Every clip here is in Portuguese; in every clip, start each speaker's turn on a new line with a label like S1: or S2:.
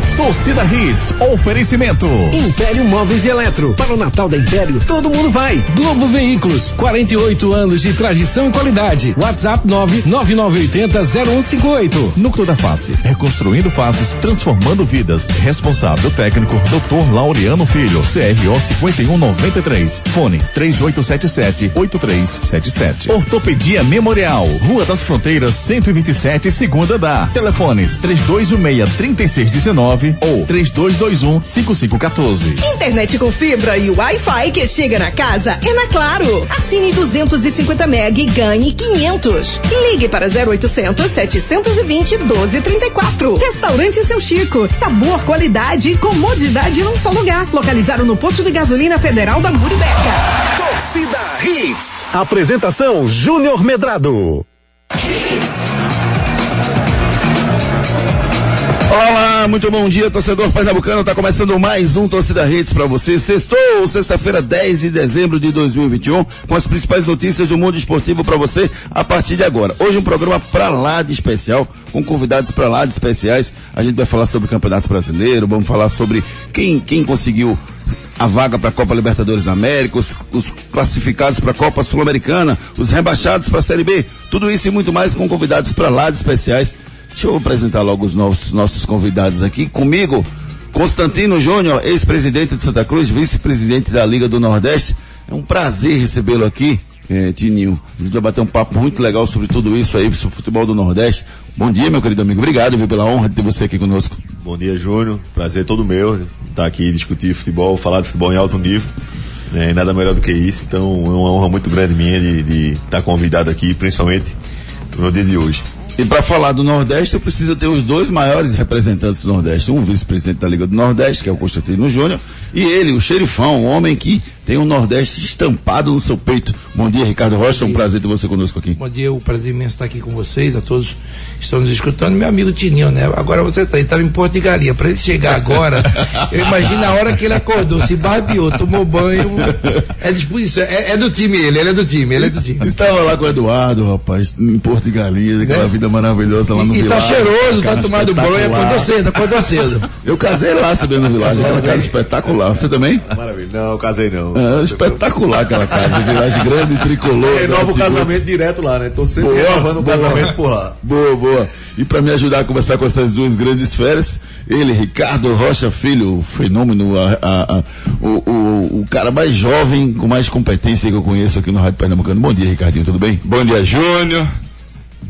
S1: Torcida Hits, oferecimento.
S2: Império Móveis e Eletro. Para o Natal da Império, todo mundo vai. Globo Veículos, 48 anos de tradição e qualidade. WhatsApp 999800158.
S1: Núcleo da Face, reconstruindo faces, transformando vidas. Responsável técnico, Dr. Laureano Filho, CRO 5193. Fone 3877-8377. Ortopedia Memorial, Rua das Fronteiras, 127, segunda da. Telefones 3216-3619 ou 3221-5514.
S3: Internet com fibra e Wi-Fi que chega na casa é na Claro. Assine 250 MB e ganhe 500. Ligue para 0800 720 1234. Restaurante Seu Chico. Sabor, qualidade e comodidade num só lugar. Localizado no posto de gasolina federal da Muribeca.
S2: Torcida Hits. Apresentação Júnior Medrado.
S4: Olá, muito bom dia, torcedor pernambucano. Tá começando mais um Torcida Redes para você. Sextou, sexta-feira, 10 de dezembro de 2021, com as principais notícias do mundo esportivo para você a partir de agora. Hoje um programa pra lá de especial, com convidados pra lá de especiais. A gente vai falar sobre o Campeonato Brasileiro, vamos falar sobre quem, quem conseguiu a vaga para a Copa Libertadores da América, os, os classificados para a Copa Sul-Americana, os rebaixados para a Série B, tudo isso e muito mais com convidados para lá de especiais. Deixa eu apresentar logo os nossos, nossos convidados aqui. Comigo, Constantino Júnior, ex-presidente de Santa Cruz, vice-presidente da Liga do Nordeste. É um prazer recebê-lo aqui, é, Tininho. A gente vai bater um papo muito legal sobre tudo isso aí, sobre o futebol do Nordeste. Bom dia, meu querido amigo. Obrigado, viu, pela honra de ter você aqui conosco.
S5: Bom dia, Júnior. Prazer todo meu estar aqui discutir futebol, falar de futebol em alto nível. É, nada melhor do que isso. Então, é uma honra muito grande minha de, de estar convidado aqui, principalmente no dia de hoje.
S4: E para falar do Nordeste, eu preciso ter os dois maiores representantes do Nordeste. Um vice-presidente da Liga do Nordeste, que é o Constantino Júnior, e ele, o xerifão, um homem que tem o Nordeste estampado no seu peito. Bom dia, Ricardo Rocha, é um prazer ter você conosco aqui.
S6: Bom dia, o prazer imenso estar aqui com vocês, a todos que estão nos escutando. Meu amigo Tininho, né? Agora você está, ele estava em Porto de Galinha. Para ele chegar agora, eu imagino a hora que ele acordou, se barbeou, tomou banho. É disposição, é, é, do time ele, ele é do time, ele é do time.
S4: Estava lá com o Eduardo, rapaz, em Porto de Galinha, aquela né? vida maravilhosa lá no
S6: e,
S4: E
S6: tá cheiroso, tá tomando banho, acordou cedo, acordou cedo.
S4: Eu casei lá, sabendo no Vilagem, aquela casa espetacular. Você também?
S5: Maravilha. Não, eu casei não.
S4: É, espetacular aquela casa, Vilagem grande, tricolor.
S5: Renova o casamento direto lá, né? Tô sempre boa, renovando o casamento por lá.
S4: Boa, boa. E para me ajudar a conversar com essas duas grandes férias, ele, Ricardo Rocha Filho, o fenômeno, a, a, a, o, o, o, cara mais jovem, com mais competência que eu conheço aqui no Rádio Pernambucano. Bom dia, Ricardinho, tudo bem?
S7: Bom dia, Júnior.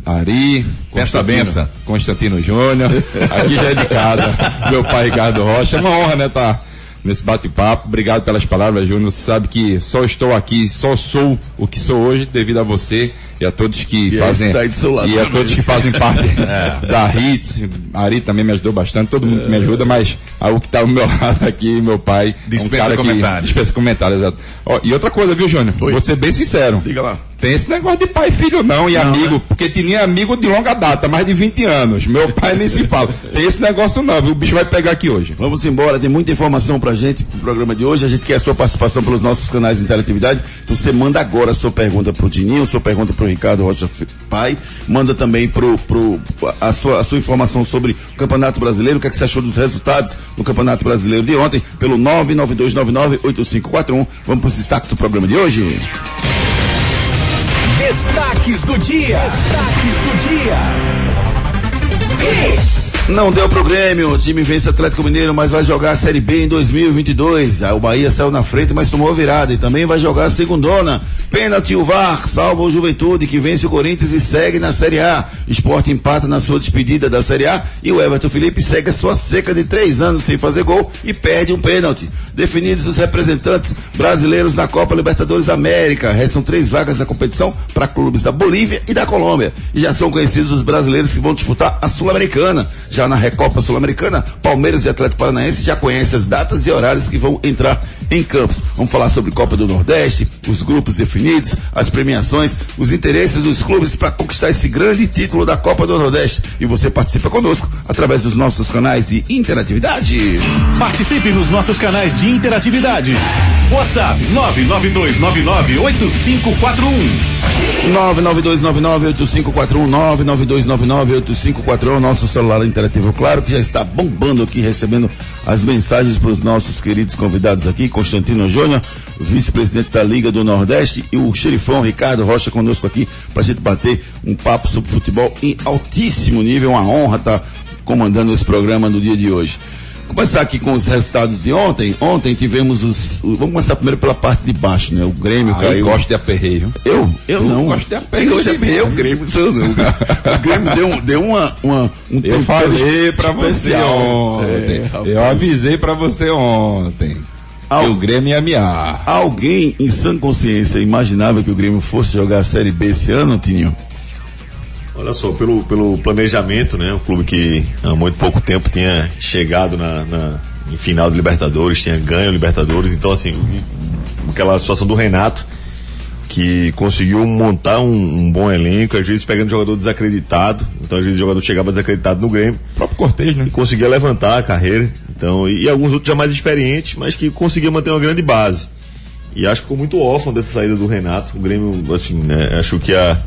S7: Ari, Peça benção, Constantino Júnior, aqui já é de casa, meu pai Ricardo Rocha, é uma honra, né, tá nesse bate-papo. Obrigado pelas palavras, Júnior. Você sabe que só estou aqui, só sou o que sou hoje devido a você e a todos que
S4: e
S7: fazem
S4: tá
S7: e a todos que fazem parte é. da Hits. A Ari também me ajudou bastante, todo mundo me ajuda, mas o que está ao meu lado aqui, meu pai,
S4: dispensa
S7: é um
S4: comentários.
S7: dispensa comentários, exato. Ó, e outra coisa, viu, Júnior? Vou ser bem sincero.
S4: Diga lá.
S7: Tem esse negócio de pai e filho não, e não, amigo, né? porque tinha amigo de longa data, mais de 20 anos. Meu pai nem se fala. Tem esse negócio não, viu? O bicho vai pegar aqui hoje.
S4: Vamos embora, tem muita informação pra gente pro programa de hoje. A gente quer a sua participação pelos nossos canais de interatividade. Então você manda agora a sua pergunta pro Tininho, sua pergunta pro Ricardo Rocha Pai. Manda também pro, pro, a, sua, a sua informação sobre o Campeonato Brasileiro, o que, é que você achou dos resultados do Campeonato Brasileiro de ontem, pelo 992998541. Vamos pros destaques do programa de hoje.
S2: Destaques do dia. Destaques do dia.
S4: Não deu pro Grêmio, o time vence o Atlético Mineiro, mas vai jogar a Série B em 2022. o Bahia saiu na frente, mas tomou virada e também vai jogar a segundona. Pênalti o VAR, salva o Juventude, que vence o Corinthians e segue na Série A. Esporte empata na sua despedida da Série A e o Everton Felipe segue a sua seca de três anos sem fazer gol e perde um pênalti. Definidos os representantes brasileiros na Copa Libertadores América. Restam três vagas da competição para clubes da Bolívia e da Colômbia. E já são conhecidos os brasileiros que vão disputar a Sul-Americana. Já na Recopa Sul-Americana, Palmeiras e Atlético Paranaense já conhecem as datas e horários que vão entrar em campos. Vamos falar sobre Copa do Nordeste, os grupos definidos, as premiações, os interesses dos clubes para conquistar esse grande título da Copa do Nordeste. E você participa conosco através dos nossos canais de interatividade.
S1: Participe nos nossos canais de interatividade. WhatsApp 992998541.
S4: 992998541 nosso celular interativo, claro, que já está bombando aqui, recebendo as mensagens para os nossos queridos convidados aqui, Constantino Júnior, vice-presidente da Liga do Nordeste, e o xerifão Ricardo Rocha conosco aqui, para a gente bater um papo sobre futebol em altíssimo nível, uma honra estar comandando esse programa no dia de hoje começar aqui com os resultados de ontem. Ontem tivemos os. Vamos começar primeiro pela parte de baixo, né? O Grêmio
S7: Ah,
S4: caiu.
S7: eu gosto de aperreio.
S4: Eu? Eu não.
S7: gosto de aperreio
S4: Quem gosta de aperreio o. Grêmio, sou eu não. O Grêmio deu, deu uma, uma, um
S7: Eu falei pra você ontem.
S4: É,
S7: eu avisei pra você ontem.
S4: Al-
S7: o Grêmio ia miar.
S4: Alguém em sã consciência imaginava que o Grêmio fosse jogar a Série B esse ano, Tininho?
S5: Olha só, pelo, pelo planejamento, né? O clube que há muito pouco tempo tinha chegado na, na- em final de Libertadores, tinha ganho a Libertadores, então assim, aquela situação do Renato, que conseguiu montar um, um bom elenco, às vezes pegando jogador desacreditado, então às vezes o jogador chegava desacreditado no Grêmio,
S7: O próprio Cortez, né?
S5: e conseguia levantar a carreira. Então, e, e alguns outros já mais experientes, mas que conseguia manter uma grande base. E acho que ficou muito órfão dessa saída do Renato. O Grêmio, assim, né, acho que a,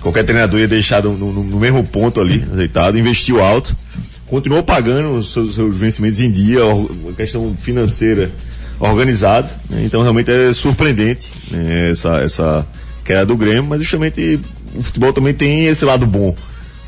S5: qualquer treinador ia deixar no, no- no mesmo ponto ali, azeitado, investiu alto, continuou pagando os seus, seus vencimentos em dia, uma questão financeira organizada. né, então realmente é surpreendente né, essa, essa queda do Grêmio, mas justamente o futebol também tem esse lado bom.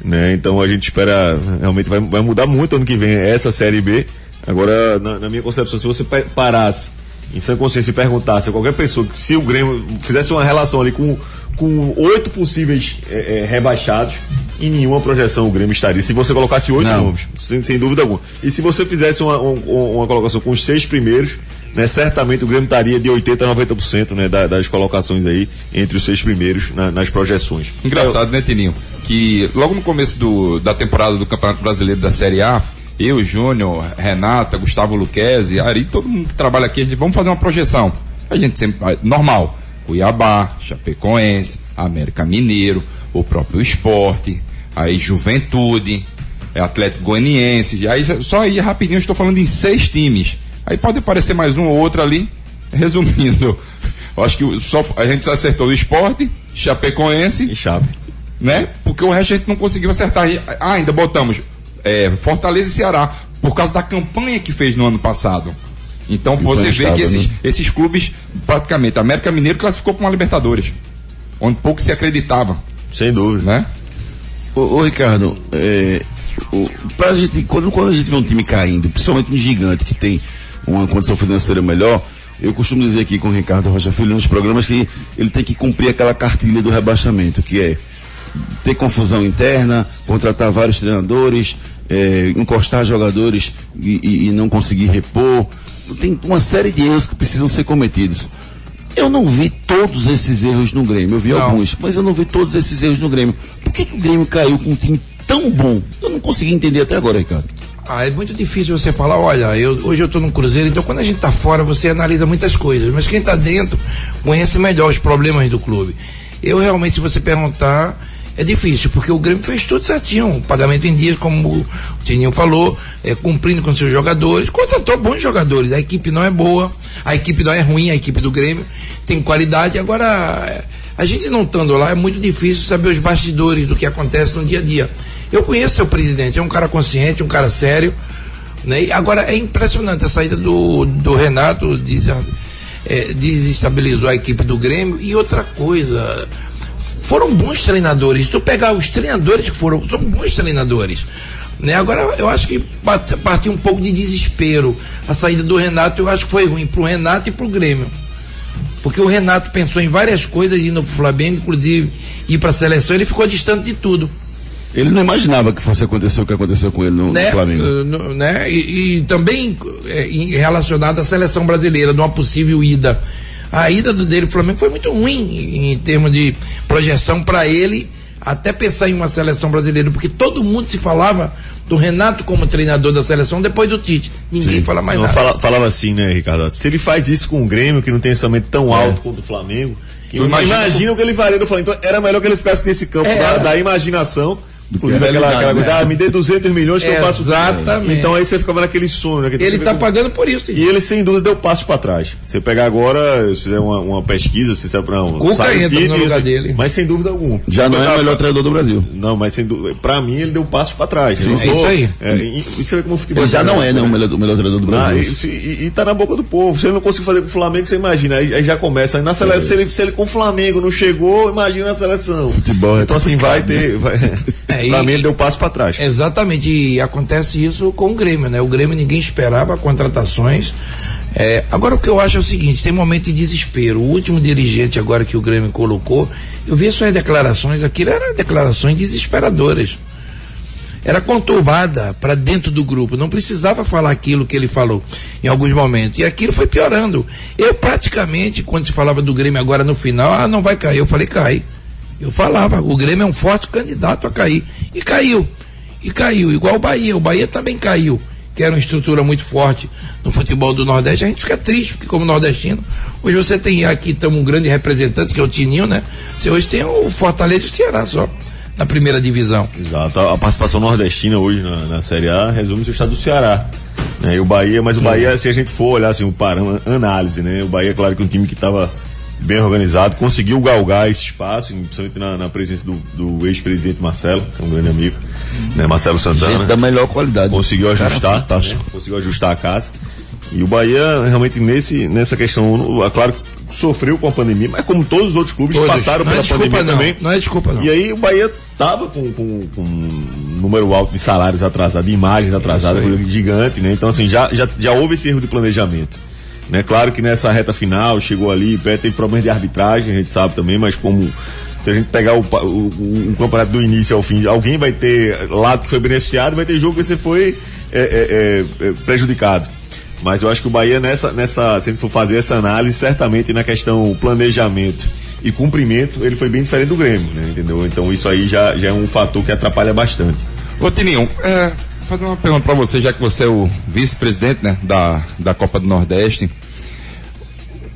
S5: Né? Então a gente espera, realmente vai, vai mudar muito ano que vem essa Série B. Agora, na, na minha concepção, se você pa- parasse em sã consciência e perguntasse a qualquer pessoa se o Grêmio fizesse uma relação ali com com oito possíveis eh, eh, rebaixados, em nenhuma projeção o Grêmio estaria. Se você colocasse oito nomes, sem, sem dúvida alguma. E se você fizesse uma, um- uma colocação com os seis primeiros, né, certamente o Grêmio estaria de 80% a 90% né, da- das colocações aí entre os seis primeiros na- nas projeções.
S7: Engraçado, né, Tininho? Que logo no começo do, da temporada do Campeonato Brasileiro da Série A, eu, Júnior, Renata, Gustavo Luquezzi, Ari, todo mundo que trabalha aqui, a gente vamos fazer uma projeção. A gente sempre, normal, Cuiabá, Chapecoense, América Mineiro, o próprio esporte, aí Juventude, é Atlético Goianiense, aí só aí rapidinho estou falando em seis times. Aí pode aparecer mais um ou outro ali, resumindo. Eu acho que só, a gente só acertou o esporte, Chapecoense,
S5: E chave.
S7: né? Porque o resto a gente não conseguiu acertar. Ah, ainda botamos é, Fortaleza e Ceará, por causa da campanha que fez no ano passado. Então você vê que esses,
S4: né?
S7: esses clubes, praticamente, a América Mineiro classificou para uma Libertadores, onde pouco se acreditava,
S5: Sem dúvida.
S7: né?
S4: Ô, ô, Ricardo, é, o, pra gente, quando, quando a gente vê um time caindo, principalmente um gigante que tem uma condição financeira melhor, eu costumo dizer aqui com o Ricardo Rocha Filho nos programas que ele tem que cumprir aquela cartilha do rebaixamento, que é ter confusão interna, contratar vários treinadores, é, encostar jogadores e, e- e não conseguir repor. Tem uma série de erros que precisam ser cometidos. Eu não vi todos esses erros no Grêmio, eu vi
S6: Não.
S4: alguns, mas eu não vi todos esses erros no Grêmio. Por que, que o Grêmio caiu com um time tão bom? Eu não consegui entender até agora, Ricardo.
S6: Ah, é muito difícil você falar, olha, eu, hoje eu estou no Cruzeiro, então quando a gente está fora você analisa muitas coisas, mas quem está dentro conhece melhor os problemas do clube. Eu realmente, se você perguntar, é difícil, porque o Grêmio fez tudo certinho, pagamento em dias, como o Tininho falou, é, cumprindo com seus jogadores, contratou bons jogadores, a equipe não é boa, a equipe não é ruim, a equipe do Grêmio tem qualidade, agora é, a gente não estando lá é muito difícil saber os bastidores do que acontece no dia a dia. Eu conheço seu presidente, é um cara consciente, um cara sério, né? E agora é impressionante a saída do, do Renato, diz, é, desestabilizou a equipe do Grêmio. E outra coisa, foram bons treinadores. Se tu pegar os treinadores que foram, são bons treinadores. Né? Agora eu acho que part- partiu um pouco de desespero. A saída do Renato eu acho que foi ruim pro Renato e pro Grêmio. Porque o Renato pensou em várias coisas indo pro Flamengo, inclusive ir pra seleção, ele ficou distante de tudo.
S4: Ele não imaginava que fosse acontecer o que aconteceu com ele no, no
S6: né?
S4: Flamengo.
S6: Uh, no- né? E, e também é, relacionado à seleção brasileira, de uma possível ida. A ida do dele pro Flamengo foi muito ruim em, termos de projeção para ele, até pensar em uma seleção brasileira, porque todo mundo se falava do Renato como treinador da seleção depois do Tite. Ninguém
S4: Sim.
S6: fala mais
S5: Não,
S6: nada.
S5: fala- falava assim, né, Ricardo? Se ele faz isso com o Grêmio, que não tem orçamento tão alto quanto o Flamengo,
S7: imagina
S5: imagina, o que ele faria do Flamengo. Então era melhor que ele ficasse nesse campo
S6: É.
S5: da, da imaginação
S4: Do que
S5: aquela, aquela
S4: né?
S5: ah, me dê 200 milhões que eu faço.
S6: Exatamente.
S5: Então aí você ficava naquele sonho, né? que
S6: Ele tá
S5: vê-
S6: pagando por isso.
S5: E ele sem dúvida deu passo para trás. Você pegar agora, se fizer uma, uma pesquisa, se você não,
S6: Cuca entra no lugar dele.
S5: Mas sem dúvida alguma.
S4: Já não é
S5: Tá-
S4: o melhor treinador do Brasil.
S5: Não, mas sem dúvida, pra mim ele deu passo para trás.
S6: Sim, é isso aí.
S5: É, você vê como o futebol
S4: Ele já não é, né, o melhor, o melhor treinador do
S5: Ah,
S4: Brasil.
S5: e, se- e, e tá na boca do povo. Se ele não conseguir fazer com o Flamengo, você imagina. Aí, aí já começa. Aí na seleção, se, ele, se ele com o Flamengo não chegou, imagina a seleção.
S4: Futebol é
S5: então assim, vai ter. Vai,
S6: É,
S5: pra
S6: e-
S5: mim ele deu passo para trás.
S6: Exatamente, e acontece isso com o Grêmio, né? O Grêmio ninguém esperava contratações. É, agora o que eu acho é o seguinte, tem momento de desespero. O último dirigente agora que o Grêmio colocou, eu vi suas declarações, aquilo eram declarações desesperadoras. Era conturbada para dentro do grupo, não precisava falar aquilo que ele falou em alguns momentos. E aquilo foi piorando. Eu praticamente, quando se falava do Grêmio agora no final, ah, não vai cair, eu falei, cai. Eu falava, o Grêmio é um forte candidato a cair. E caiu. E caiu, igual o Bahia. O Bahia também caiu, que era uma estrutura muito forte no futebol do Nordeste. A gente fica triste, porque como nordestino, hoje você tem aqui tamo um grande representante, que é o Tininho, né? Você hoje tem o Fortaleza e o Ceará só, na primeira divisão.
S5: Exato. A, participação nordestina hoje na, na Série A resume-se o estado do Ceará. Né? E o Bahia, mas o Bahia, se a gente for olhar assim, o parâmetro, análise, né? O Bahia, claro que é um time que estava bem organizado, conseguiu galgar esse espaço, principalmente na, na presença do, do ex-presidente Marcelo, que é um grande amigo, né? Marcelo Santana.
S4: Gente da melhor qualidade.
S5: conseguiu ajustar,
S4: fantástico.
S5: né? conseguiu ajustar a casa. E o Bahia realmente nesse nessa questão, é claro que sofreu com a pandemia, mas como todos os outros clubes
S6: Todos.
S5: passaram
S6: não é
S5: pela
S6: desculpa
S5: pandemia
S6: não,
S5: também.
S6: não é desculpa não.
S5: E aí o Bahia tava com, com, com um número alto de salários atrasados, de imagens atrasadas, coisa gigante, né? Então assim, já, já, já houve esse erro de planejamento. Né? Claro que nessa reta final chegou ali, teve problemas de arbitragem, a gente sabe também, mas como se a gente pegar o, o, o- o campeonato do início ao fim, alguém vai ter lado que foi beneficiado, vai ter jogo que você foi é, é, é, é, prejudicado. Mas eu acho que o Bahia nessa, nessa, se for fazer essa análise, certamente na questão planejamento e cumprimento, ele foi bem diferente do Grêmio, né? Entendeu? Então isso aí já, já é um fator que atrapalha bastante.
S7: Ô Tininho, é, fazer uma pergunta para você, já que você é o vice-presidente né, da, da Copa do Nordeste.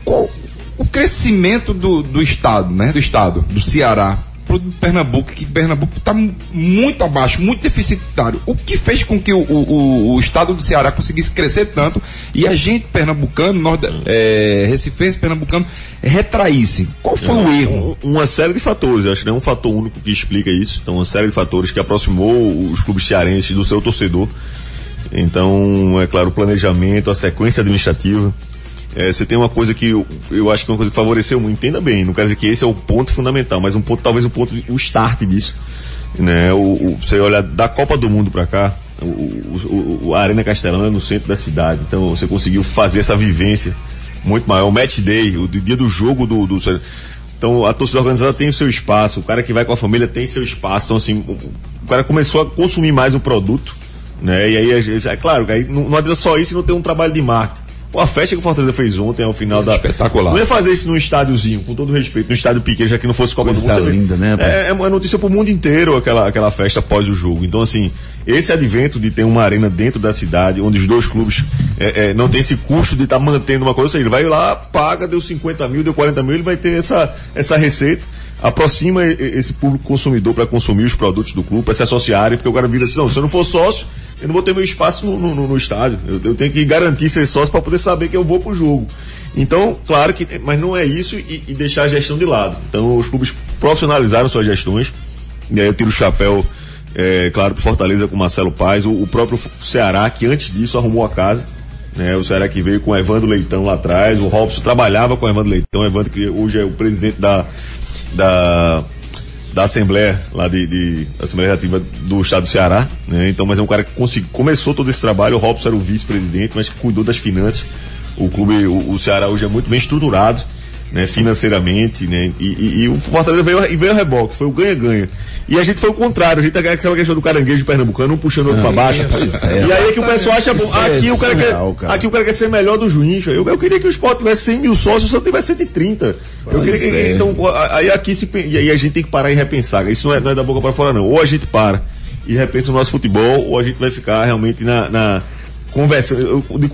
S7: Qual o crescimento do, do estado, né? Do estado, do Ceará, pro Pernambuco, que Pernambuco está muito abaixo, muito deficitário. O que fez com que o, o, o- estado do Ceará conseguisse crescer tanto e a gente pernambucano, norde, é, recifense pernambucano, retraísse? Qual foi o erro?
S5: Um- Uma série de fatores, acho que não é um fator único que explica isso. Então, uma série de fatores que aproximou os clubes cearenses do seu torcedor. Então, é claro, o planejamento, a sequência administrativa. É, você tem uma coisa que eu, eu acho que é uma coisa que favoreceu muito, entenda bem, não quero dizer que esse é o ponto fundamental, mas um ponto, talvez o ponto, o start disso. Né? O, o- você olha da Copa do Mundo pra cá, o, o- o- a Arena Castelão é no centro da cidade, então você conseguiu fazer essa vivência muito maior. O match day, o dia do jogo do, do então a torcida organizada tem o seu espaço, o cara que vai com a família tem seu espaço, então assim, o, cara começou a consumir mais o produto, né? E aí, é claro, aí não, não adianta só isso e não ter um trabalho de marketing. Pô, a festa que o Fortaleza fez ontem ao final da.
S7: Espetacular.
S5: Não ia fazer isso num estádiozinho, com todo respeito, num estádio pequeno, já que não fosse Copa
S4: Coisa
S5: do Mundo.
S4: linda, né?
S5: É, é uma notícia pro mundo inteiro aquela, aquela festa após o jogo. Então, assim, esse advento de ter uma arena dentro da cidade, onde os dois clubes é, é, não tem esse custo de estar mantendo uma coisa, ou seja, ele vai lá, paga, deu 50 mil, deu 40 mil, ele vai ter essa, essa receita, aproxima esse público consumidor para consumir os produtos do clube, para se associarem, porque o cara vira assim, não, se eu não for sócio, eu não vou ter meu espaço no, no- no- no estádio. Eu, eu tenho que garantir ser sócio para poder saber que eu vou pro jogo. Então, claro que, mas não é isso e, e deixar a gestão de lado. Então, os clubes profissionalizaram suas gestões. E aí eu tiro o chapéu, é, claro, Fortaleza com Marcelo Paz, o, o próprio Ceará, que antes disso arrumou a casa. Né, o Ceará que veio com Evandro Leitão lá atrás, o Robson trabalhava com Evandro Leitão, Evandro que hoje é o presidente da, da, da Assembleia, lá de, de Assembleia Legislativa do Estado do Ceará, né? Então, mas é um cara que consegui, começou todo esse trabalho, o Robson era o vice-presidente, mas que cuidou das finanças. O clube, o, o Ceará hoje é muito bem estruturado, né? Financeiramente, né? E, e- e o Fortaleza veio, e veio a reboque, foi o ganha-ganha. E a gente foi o contrário, a gente tá aquela questão do caranguejo pernambucano, um puxando o outro pra baixo.
S4: é.
S5: e aí é que o pessoal acha bom.
S4: É
S5: Aqui o cara quer,
S4: surreal, cara.
S5: aqui o cara quer ser melhor do juiz. Eu, eu queria que o esporte tivesse 100 mil sócios, só tivesse 130. Eu queria que,
S4: é.
S5: então, aí aqui se, e aí a gente tem que parar e repensar. Isso não é, não é da boca para fora, não. Ou a gente para e repensa o nosso futebol, ou a gente vai ficar realmente na, na conversa,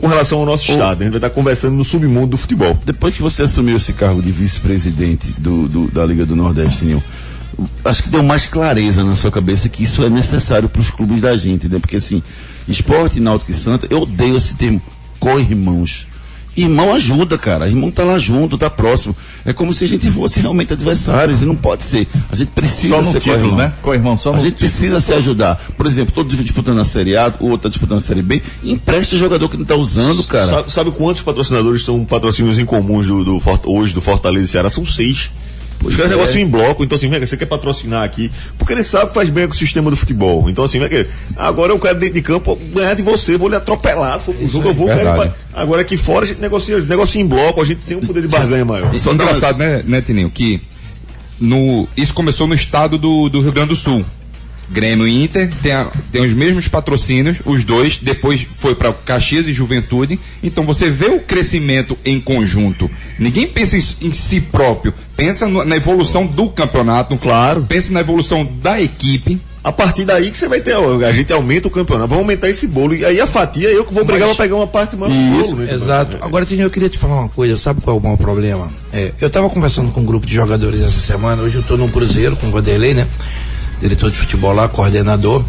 S5: com relação ao nosso estado. A gente vai estar conversando no submundo do futebol.
S4: Depois que você assumiu esse cargo de vice-presidente do, do- da Liga do Nordeste, Nil, acho que deu mais clareza na sua cabeça que isso é necessário para os clubes da gente, né? Porque assim, esporte, náutico e santa, eu odeio esse termo, co-irmãos. Irmão ajuda, cara. Irmão tá lá junto, tá próximo. É como se a gente fosse realmente adversários e não pode ser. A gente precisa
S1: Só no
S4: ser
S1: título, né? Co-irmão só
S4: A
S1: no
S4: gente precisa se ajudar. Por exemplo, todos disputando a Série A, o outro tá disputando a Série B. Empresta jogador que não tá usando, cara.
S5: Sabe, sabe quantos patrocinadores são patrocínios incomuns do, do hoje do Fortaleza e Ceará? São seis. Os caras
S4: é.
S5: negociam em bloco, então assim, vem você quer patrocinar aqui, porque ele sabe que faz bem com o sistema do futebol. Então assim, vem cá, agora eu quero dentro de campo ganhar de você, vou lhe atropelar, se for pro jogo eu vou, quero agora aqui fora a gente negocia, negocia em bloco, a gente tem um poder de barganha maior.
S7: Isso é engraçado, né, né, Tininho? Que no, isso começou no estado do, do Rio Grande do Sul. Grêmio e Inter tem, a- tem os mesmos patrocínios, os dois, depois foi para Caxias e Juventude. Então você vê o crescimento em conjunto. Ninguém pensa em, em si próprio, pensa no- na evolução do campeonato, claro. Pensa na evolução da equipe.
S5: A partir daí que você vai ter, a gente aumenta o campeonato, vamos aumentar esse bolo, e aí a fatia eu que vou brigar
S6: Mas-
S5: pra pegar uma parte mais do bolo, né?
S6: Exato. Agora, Tinho, eu queria te falar uma coisa. Sabe qual é o maior problema? É, eu estava conversando com um grupo de jogadores essa semana. Hoje eu estou num cruzeiro com o Vanderlei, né? Diretor de futebol lá, coordenador.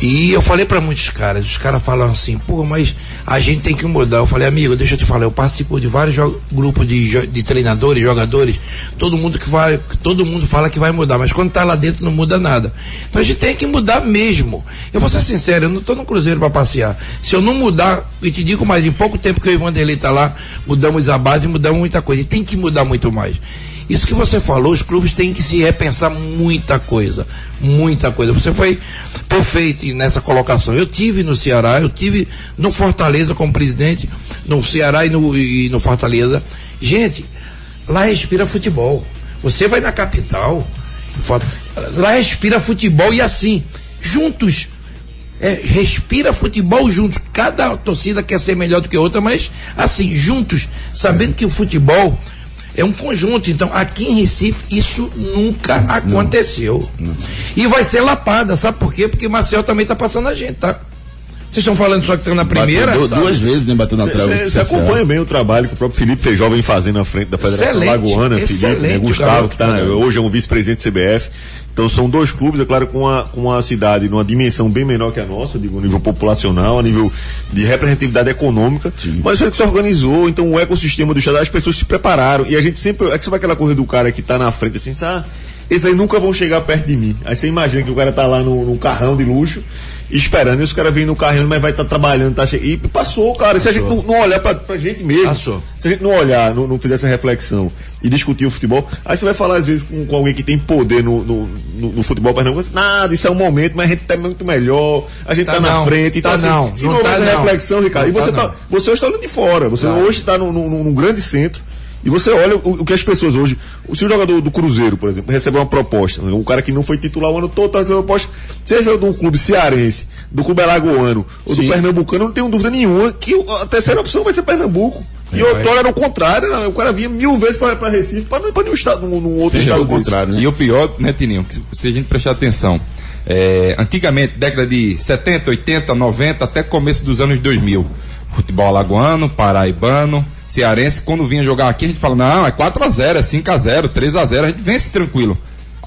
S6: E eu falei para muitos caras, os caras falam assim, pô, mas a gente tem que mudar. Eu falei, amigo, deixa eu te falar, eu participo de vários grupos de, de treinadores, jogadores, todo mundo que vai, todo mundo fala que vai mudar, mas quando tá lá dentro não muda nada. Então a gente tem que mudar mesmo. Eu vou ser sincero, eu não tô no Cruzeiro para passear. Se eu não mudar, eu te digo mais, em pouco tempo que eu e o Vanderlei tá lá, mudamos a base, mudamos muita coisa. E tem que mudar muito mais. Isso que você falou, os clubes têm que se repensar muita coisa, muita coisa. Você foi perfeito nessa colocação. Eu tive no Ceará, eu tive no Fortaleza como presidente, no Ceará e no, e no Fortaleza. Gente, lá respira futebol. Você vai na capital, lá respira futebol e assim, juntos. É, respira futebol juntos. Cada torcida quer ser melhor do que a outra, mas assim, juntos, sabendo que o futebol é um conjunto. Então, aqui em Recife, isso nunca aconteceu. E vai ser lapada, sabe por quê? Porque Marcel também está passando a gente, tá? Vocês estão falando só que estão na primeira?
S4: Bateu
S6: sabe?
S4: duas vezes, né? Bateu na trave.
S5: Você acompanha bem o trabalho que o próprio Felipe Feijó vem fazendo na frente da Federação
S6: Excelente,
S5: Lagoana, Felipe, né, Gustavo, que tá, né, hoje é um vice-presidente do CBF. Então são dois clubes, é claro, com uma, com uma cidade numa dimensão bem menor que a nossa, digo, a nível populacional, a nível de representatividade econômica. Mas foi que se organizou, então o ecossistema do estado, as pessoas se prepararam. E a gente sempre, é que você vai aquela coisa do cara que tá na frente assim, ah, esses aí nunca vão chegar perto de mim. Aí você imagina que o cara tá lá no, num carrão de luxo, esperando, e os caras vêm no carrinho, mas vai estar trabalhando, tá che... E passou, cara. Se a gente não, não olhar pra, pra gente mesmo,
S6: Passou.
S5: se a gente não olhar, não, não fizer essa reflexão e discutir o futebol, aí você vai falar às vezes com, com alguém que tem poder no, no, no, no futebol pernambucano, nada, isso é um momento, mas a gente tá muito melhor, a gente tá,
S6: Tá
S5: na
S6: não,
S5: frente,
S6: tá
S5: então,
S6: não,
S5: assim, se
S6: não
S5: não
S6: tá
S5: essa
S6: não.
S5: reflexão, Ricardo,
S6: Não
S5: e você
S6: tá
S5: tá,
S6: não.
S5: você hoje tá olhando de fora, você
S6: Claro.
S5: hoje tá num, num, num grande centro, e você olha o, o que as pessoas hoje. Se o jogador do Cruzeiro, por exemplo, recebe uma proposta, um cara que não foi titular o ano todo, tá recebendo uma proposta, seja de um clube cearense, do clube alagoano ou do
S4: Sim.
S5: pernambucano, não tenho dúvida nenhuma que a terceira opção vai ser Pernambuco. E
S6: É,
S5: outrora era o contrário, né? o cara vinha mil vezes para Recife, para nenhum estado, num, num outro
S4: Seja
S5: estado
S4: contrário, né?
S7: E o pior, né, Tininho, que se a gente prestar atenção, é, antigamente, década de 70, 80, 90, até começo dos anos 2000, futebol alagoano, paraibano, cearense, quando vinha jogar aqui, a gente fala, não, é 4x0, é 5x0, 3x0, a gente vence tranquilo.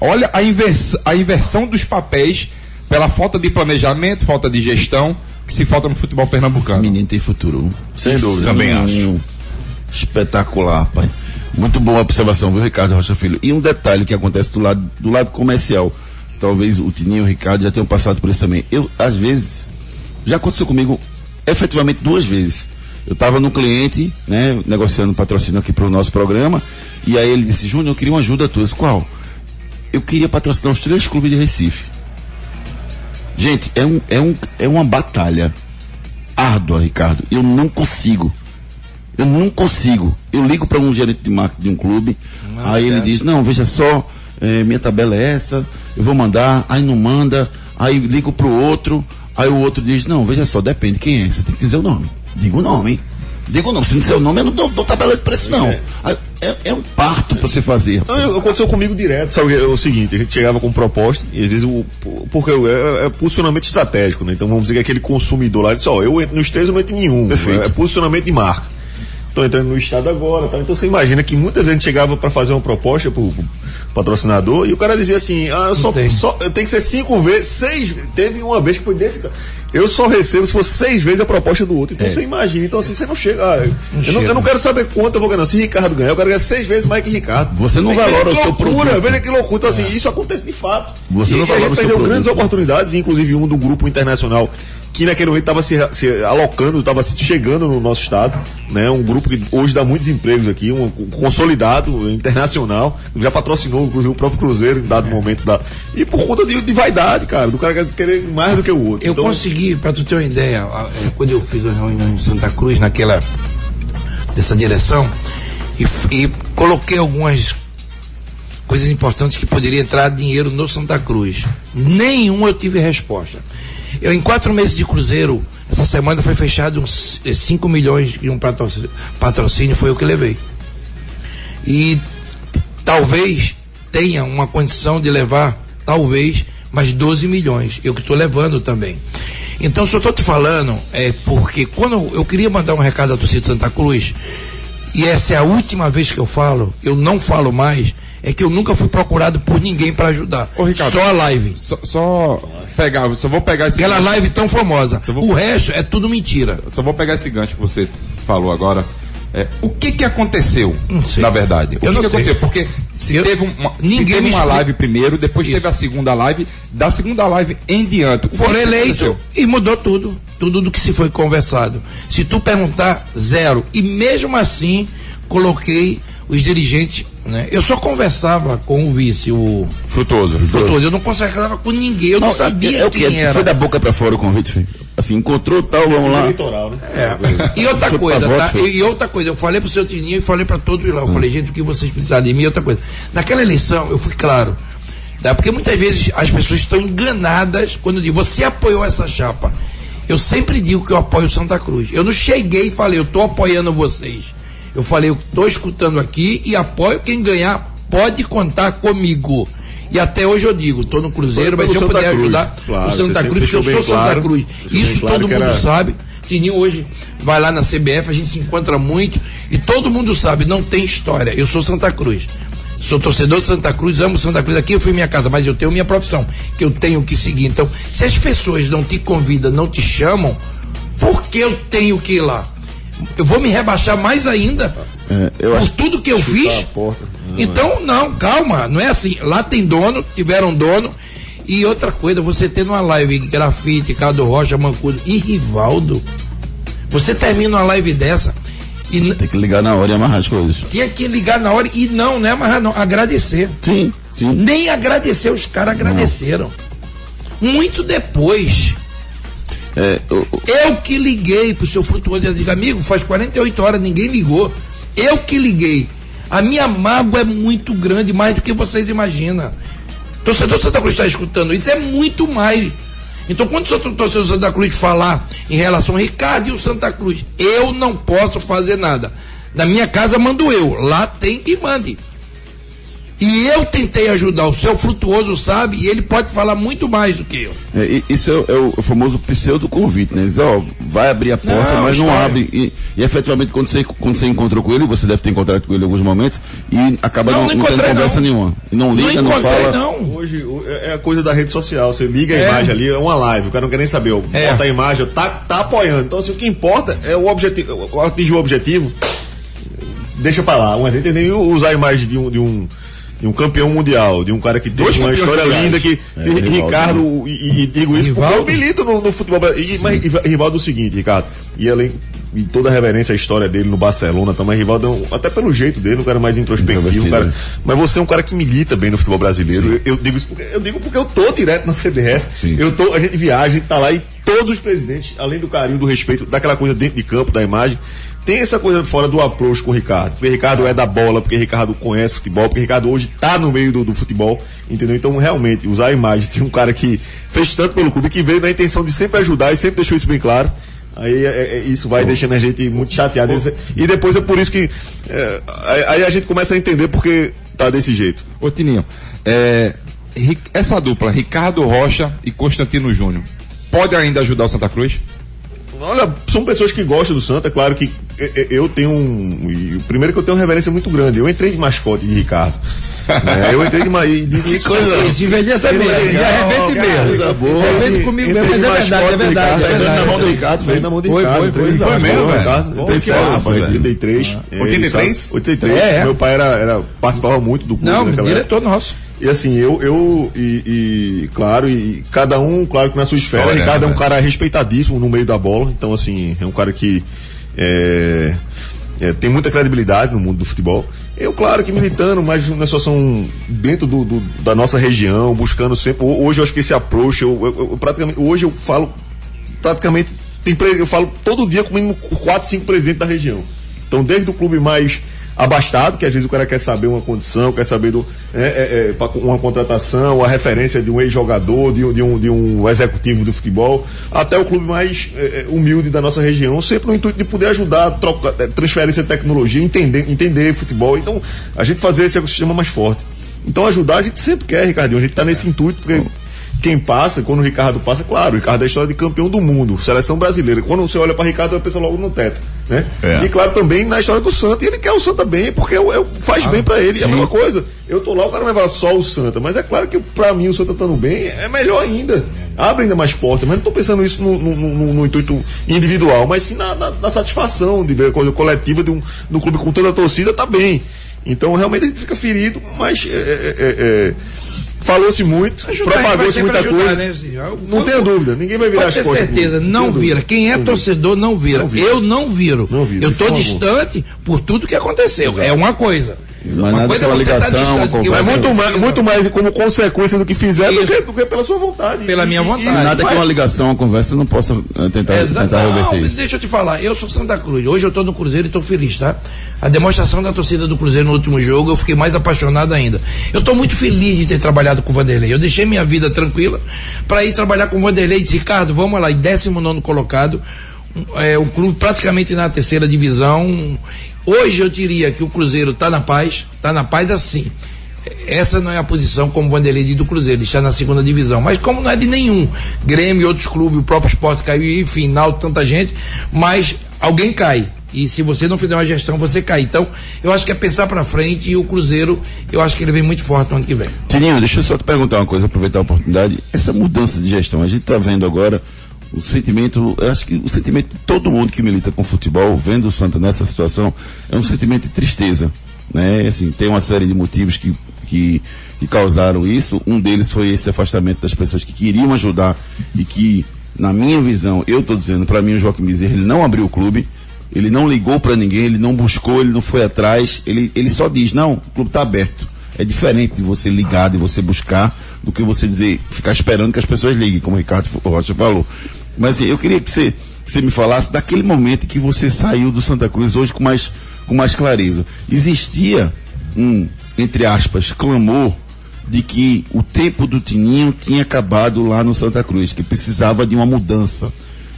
S7: Olha a, invers, a inversão dos papéis pela falta de planejamento, falta de gestão, que se falta no futebol pernambucano.
S4: Menino tem futuro.
S5: Sem dúvida.
S1: Também acho.
S4: Espetacular, pai. Muito boa observação, viu, Ricardo Rocha Filho? E um detalhe que acontece do lado, do lado comercial. Talvez o Tininho e o Ricardo já tenham passado por isso também. Eu, às vezes, já aconteceu comigo efetivamente duas vezes. Eu estava no cliente, né, negociando patrocínio aqui para o nosso programa, e aí ele disse, Júnior, eu queria uma ajuda tua. Eu disse, Qual? Eu queria patrocinar os três clubes de Recife. Gente, é, um, é, um, é uma batalha árdua, Ricardo. Eu não consigo. Eu não consigo. Eu ligo para um gerente de marketing de um clube, aí ele diz, não, veja só, eh, minha tabela é essa, eu vou mandar, aí não manda, aí ligo pro outro, aí o outro diz, não, veja só, depende quem é, você tem que dizer o nome. Diga o nome. Diga o nome, se não disser o nome, eu não dou, dou tabela de preço, não. Aí, É, é um parto para você fazer.
S5: Não, eu- aconteceu comigo direto, sabe? É o seguinte, a gente chegava com proposta, e às vezes o, porque é, é posicionamento estratégico, né? Então vamos dizer que aquele consumidor lá disse, ó, eu entro nos três, eu não entro em nenhum.
S4: Perfeito.
S5: É, posicionamento de marca. estão entrando no estado agora, tá? então você imagina que muita gente chegava para fazer uma proposta pro, pro patrocinador e o cara dizia assim, ah, eu só, só eu tenho que ser cinco vezes, seis, teve uma vez que foi desse cara. Eu só recebo se for seis vezes a proposta do outro. Então é. você imagina. Então assim, você não chega. Ah, não eu, não, eu, não, quero saber quanto eu vou ganhar. Se Ricardo ganhar, eu quero ganhar seis vezes mais que Ricardo.
S4: Você não valora o seu produto.
S5: Veja que loucura. Então assim, é. isso acontece de fato.
S4: Você
S5: e,
S4: não valora
S5: a gente perdeu grandes oportunidades, inclusive um do grupo internacional que naquele momento estava se, se, alocando, estava chegando no nosso estado, né? Um grupo que hoje dá muitos empregos aqui, um, um consolidado, internacional, já patrocinou inclusive o próprio Cruzeiro em dado momento da e por conta de, de, vaidade, cara, do cara querer mais do que o outro.
S6: Eu então, consegui, para tu ter uma ideia, quando eu fiz a reunião em Santa Cruz naquela dessa direção e, e coloquei algumas coisas importantes que poderia entrar dinheiro no Santa Cruz. Nenhum eu tive resposta. Eu, em quatro meses de cruzeiro, essa semana foi fechado uns 5 eh, milhões de um patrocínio, foi o que levei. E talvez tenha uma condição de levar, talvez, mais 12 milhões. Eu que estou levando também. Então, eu estou te falando, é porque quando eu queria mandar um recado à torcida de Santa Cruz, e essa é a última vez que eu falo, eu não falo mais, é que eu nunca fui procurado por ninguém para ajudar. Ô, Ricardo, só a live.
S7: Só, só, pegar, só vou pegar esse
S6: Aquela gancho. live tão famosa. Vou... O resto é tudo mentira.
S7: Só vou pegar esse gancho que você falou agora. É, o que que aconteceu, na verdade? O eu que, que aconteceu? Porque se eu, teve uma, ninguém teve uma live primeiro, depois Isso. teve a segunda live, da segunda live em diante.
S6: Foram eleito e mudou tudo. Tudo do que se foi conversado. Se tu perguntar, zero. E mesmo assim, coloquei os dirigentes, né? Eu só conversava com o vice, o
S7: Frutoso.
S6: Frutoso. Eu não conversava com ninguém, eu não, não sabia é, é quem era.
S4: Foi da boca para fora o convite, assim, encontrou tal, vamos lá.
S6: Litoral, né? É. E outra coisa, tá? E, e, outra coisa, eu falei pro seu Tininho e falei para todos lá, eu hum. falei, gente, o que vocês precisarem de mim, outra coisa. Naquela eleição, eu fui claro, tá? Porque muitas vezes as pessoas estão enganadas quando dizem, você apoiou essa chapa. Eu sempre digo que eu apoio Santa Cruz. Eu não cheguei e falei, eu estou apoiando vocês. Eu falei, eu estou escutando aqui e apoio quem ganhar, pode contar comigo. E até hoje eu digo, estou no Cruzeiro, mas se eu puder Cruz, ajudar claro, o Santa Cruz, porque eu sou claro, Santa Cruz. Isso claro todo mundo era... sabe. Tininho hoje vai lá na CBF, a gente se encontra muito e todo mundo sabe, não tem história. Eu sou Santa Cruz. Sou torcedor de Santa Cruz, amo Santa Cruz. Aqui eu fui minha casa, mas eu tenho minha profissão, que eu tenho que seguir. Então, se as pessoas não te convidam, não te chamam, por que eu tenho que ir lá? Eu vou me rebaixar mais ainda é, por tudo que eu fiz. então, não, calma, não é assim. Lá tem dono, tiveram dono. E outra coisa, você tendo uma live grafite, Cado Rocha, Mancudo e Rivaldo, você termina uma live dessa.
S4: E tem que ligar na hora e amarrar as coisas.
S6: Tinha que ligar na hora e não, não é amarrar, não, agradecer.
S4: Sim, sim.
S6: Nem agradecer, os caras agradeceram. Não. Muito depois. É, eu, eu que liguei pro seu frutuoso e digo, amigo, faz 48 horas, ninguém ligou. Eu que liguei. A minha mágoa é muito grande, mais do que vocês imaginam. Torcedor Santa Cruz está escutando isso, é muito mais. Então, quando o torcedor Santa Cruz falar em relação a Ricardo e o Santa Cruz, eu não posso fazer nada. Na minha casa mando eu, lá tem que mande. E eu tentei ajudar, o seu frutuoso sabe, e ele pode falar muito mais do que eu.
S4: É, isso é, é, o famoso pseudo convite, né? Diz, ó, vai abrir a porta, não, mas não abre. E, e, efetivamente, quando você, quando você encontrou com ele, você deve ter encontrado com ele em alguns momentos, e acaba não, não, não tendo conversa não. nenhuma. Não liga, não, fala.
S5: Não. Hoje é a coisa da rede social, você liga a é. imagem ali, é uma live, o cara não quer nem saber, é. bota a imagem, tá, tá apoiando. Então, assim, o que importa é o objetivo, atingir o objetivo, deixa pra lá. Um exemplo, tem usar a imagem de um, de um de um campeão mundial, de um cara que tem uma história linda que é, se Ricardo, e, e, digo isso Rivaldo. porque eu milito no, no futebol brasileiro. E, mas Rivaldo é o seguinte, Ricardo, e além e toda a reverência à história dele no Barcelona também, Rivaldo, é até pelo jeito dele, um cara mais introspectivo, cara, mas você é um cara que milita bem no futebol brasileiro. Eu, eu, digo isso porque eu digo porque eu tô direto na CBF. Sim. Eu tô, a gente viaja, a gente tá lá e todos os presidentes, além do carinho, do respeito, daquela coisa dentro de campo, da imagem, tem essa coisa fora do approach com o Ricardo. Porque o Ricardo é da bola, porque o Ricardo conhece futebol, porque o Ricardo hoje está no meio do, do, futebol, entendeu? Então, realmente, usar a imagem, tem um cara que fez tanto pelo clube, que veio na intenção de sempre ajudar e sempre deixou isso bem claro. Aí é, é, isso vai deixando a gente muito chateado. E depois é por isso que é, aí a gente começa a entender porque tá desse jeito.
S7: Ô Tininho, é, essa dupla, Ricardo Rocha e Constantino Júnior, pode ainda ajudar o Santa Cruz?
S5: Olha, são pessoas que gostam do Santa, claro que eh, eh, eu tenho um. Primeiro que eu tenho uma reverência muito grande. Eu entrei de mascote de Ricardo. Né? Eu entrei de, ma- e de, de coisa.
S6: Isso, envelheça mesmo, e arrebente mesmo.
S5: Boa.
S6: Arrebente comigo mesmo, mas é verdade, é verdade, é
S5: Foi
S6: verdade.
S5: na mão do Ricardo, foi na mão do Ricardo.
S6: foi,
S5: de
S7: mesmo, velho?
S5: Ricardo.
S7: Pô,
S5: Entrei
S7: que
S5: de mascote,
S7: massa, velho.
S5: 83. é,
S7: 83?
S5: sabe? 83.
S6: É, é.
S5: Meu pai era, participava muito do clube
S6: Não, diretor nosso.
S5: E assim, eu, eu e, e, claro, e cada um, claro que na sua esfera,
S7: História,
S5: Ricardo é um
S7: né?
S5: cara respeitadíssimo no meio da bola, então assim, é um cara que é, é, tem muita credibilidade no mundo do futebol. Eu, claro que militando, mas na situação dentro do, do- da nossa região, buscando sempre. ho- Hoje eu acho que esse approach, eu, eu- eu praticamente, hoje eu falo, praticamente, tem, eu falo todo dia com mínimo 4, 5 presidentes da região. Então, desde o clube mais abastado, que às vezes o cara quer saber uma condição, quer saber do, é, é, é, uma contratação, a referência de um ex-jogador, de, um- de um, de um executivo do futebol, até o clube mais é, é, humilde da nossa região, sempre no intuito de poder ajudar, trocar, é, transferência de tecnologia, entender, entender futebol. Então, a gente fazer esse ecossistema mais forte. Então, ajudar a gente sempre quer, Ricardinho, a gente está nesse intuito, porque quem passa, quando o Ricardo passa, claro, o Ricardo é a história de campeão do mundo, seleção brasileira. Quando você olha para Ricardo, você pensa logo no teto, né?
S7: É.
S5: E claro também na história do Santa, e ele quer o Santa bem, porque é o- é faz bem para ele. É a mesma coisa. Eu tô lá, o cara vai falar só o Santa, mas é claro que para mim o Santa estando bem é melhor ainda. Abre ainda mais portas, mas não tô pensando isso no, no- no- no intuito individual, mas sim na, na- na satisfação de ver a coisa coletiva de um, um clube com toda a torcida tá bem. Então realmente a gente fica ferido, mas é, é, é, falou-se muito, propagou-se muita
S6: ajudar,
S5: coisa.
S6: né?
S5: Não tenha dúvida, ninguém vai virar
S6: Pode
S5: as costas.
S6: certeza,
S5: pro-
S6: não
S5: tenha
S6: vira. Quem é
S5: Não
S6: torcedor não vira.
S5: Não vira.
S6: Eu não viro.
S5: Não vira,
S6: Eu
S5: favor.
S6: distante por tudo que aconteceu. É uma coisa.
S4: Mas
S6: uma
S4: nada que
S6: é
S4: uma
S6: você estar
S4: ligação,
S6: distante.
S4: uma
S6: que
S5: Mas
S6: você
S5: muito mais, muito mais como consequência do que fizer do que, do que pela sua vontade.
S6: Pela minha
S5: E-
S6: vontade.
S5: e
S4: Nada que
S5: vai-
S4: uma ligação, uma conversa não possa eh, tentar,
S6: Exato.
S4: tentar
S6: Não,
S4: reverter
S6: mas
S4: isso.
S6: deixa eu te falar, eu sou Santa Cruz. Hoje eu tô no Cruzeiro e tô feliz, tá? A demonstração da torcida do Cruzeiro no último jogo, eu fiquei mais apaixonado ainda. Eu tô muito feliz de ter trabalhado com o Vanderlei. Eu deixei minha vida tranquila para ir trabalhar com o Vanderlei e disse, Ricardo, vamos lá, e 19 colocado, um, é, o clube praticamente na terceira divisão. Hoje eu diria que o Cruzeiro tá na paz, tá na paz assim. Essa não é a posição como Vanderlei do Cruzeiro, está na segunda divisão. Mas como não é de nenhum, Grêmio, outros clubes, o próprio esporte caiu, enfim, Náutico, tanta gente, mas alguém cai. E se você não fizer uma gestão, você cai. Então, eu acho que é pensar para frente e o Cruzeiro, eu acho que ele vem muito forte no ano que vem.
S4: Tininho, deixa eu só te perguntar uma coisa, aproveitar a oportunidade. Essa mudança de gestão, a gente está vendo agora o sentimento, eu acho que o sentimento de todo mundo que milita com futebol, vendo o Santa nessa situação, é um sentimento de tristeza. Né? Assim, tem uma série de motivos que, que, que causaram isso. Um deles foi esse afastamento das pessoas que queriam ajudar e que, na minha visão, eu estou dizendo, para mim o Joaquim Bezerra, ele não abriu o clube, ele não ligou para ninguém, ele não buscou, ele não foi atrás, ele, ele só diz, não, o clube está aberto. É diferente de você ligar, de você buscar, do que você dizer, ficar esperando que as pessoas liguem, como o Ricardo Rocha falou. Mas assim, eu queria que você, que você me falasse daquele momento que você saiu do Santa Cruz hoje com mais, com mais clareza. Existia um, entre aspas, clamor de que o tempo do Tininho tinha acabado lá no Santa Cruz, que precisava de uma mudança,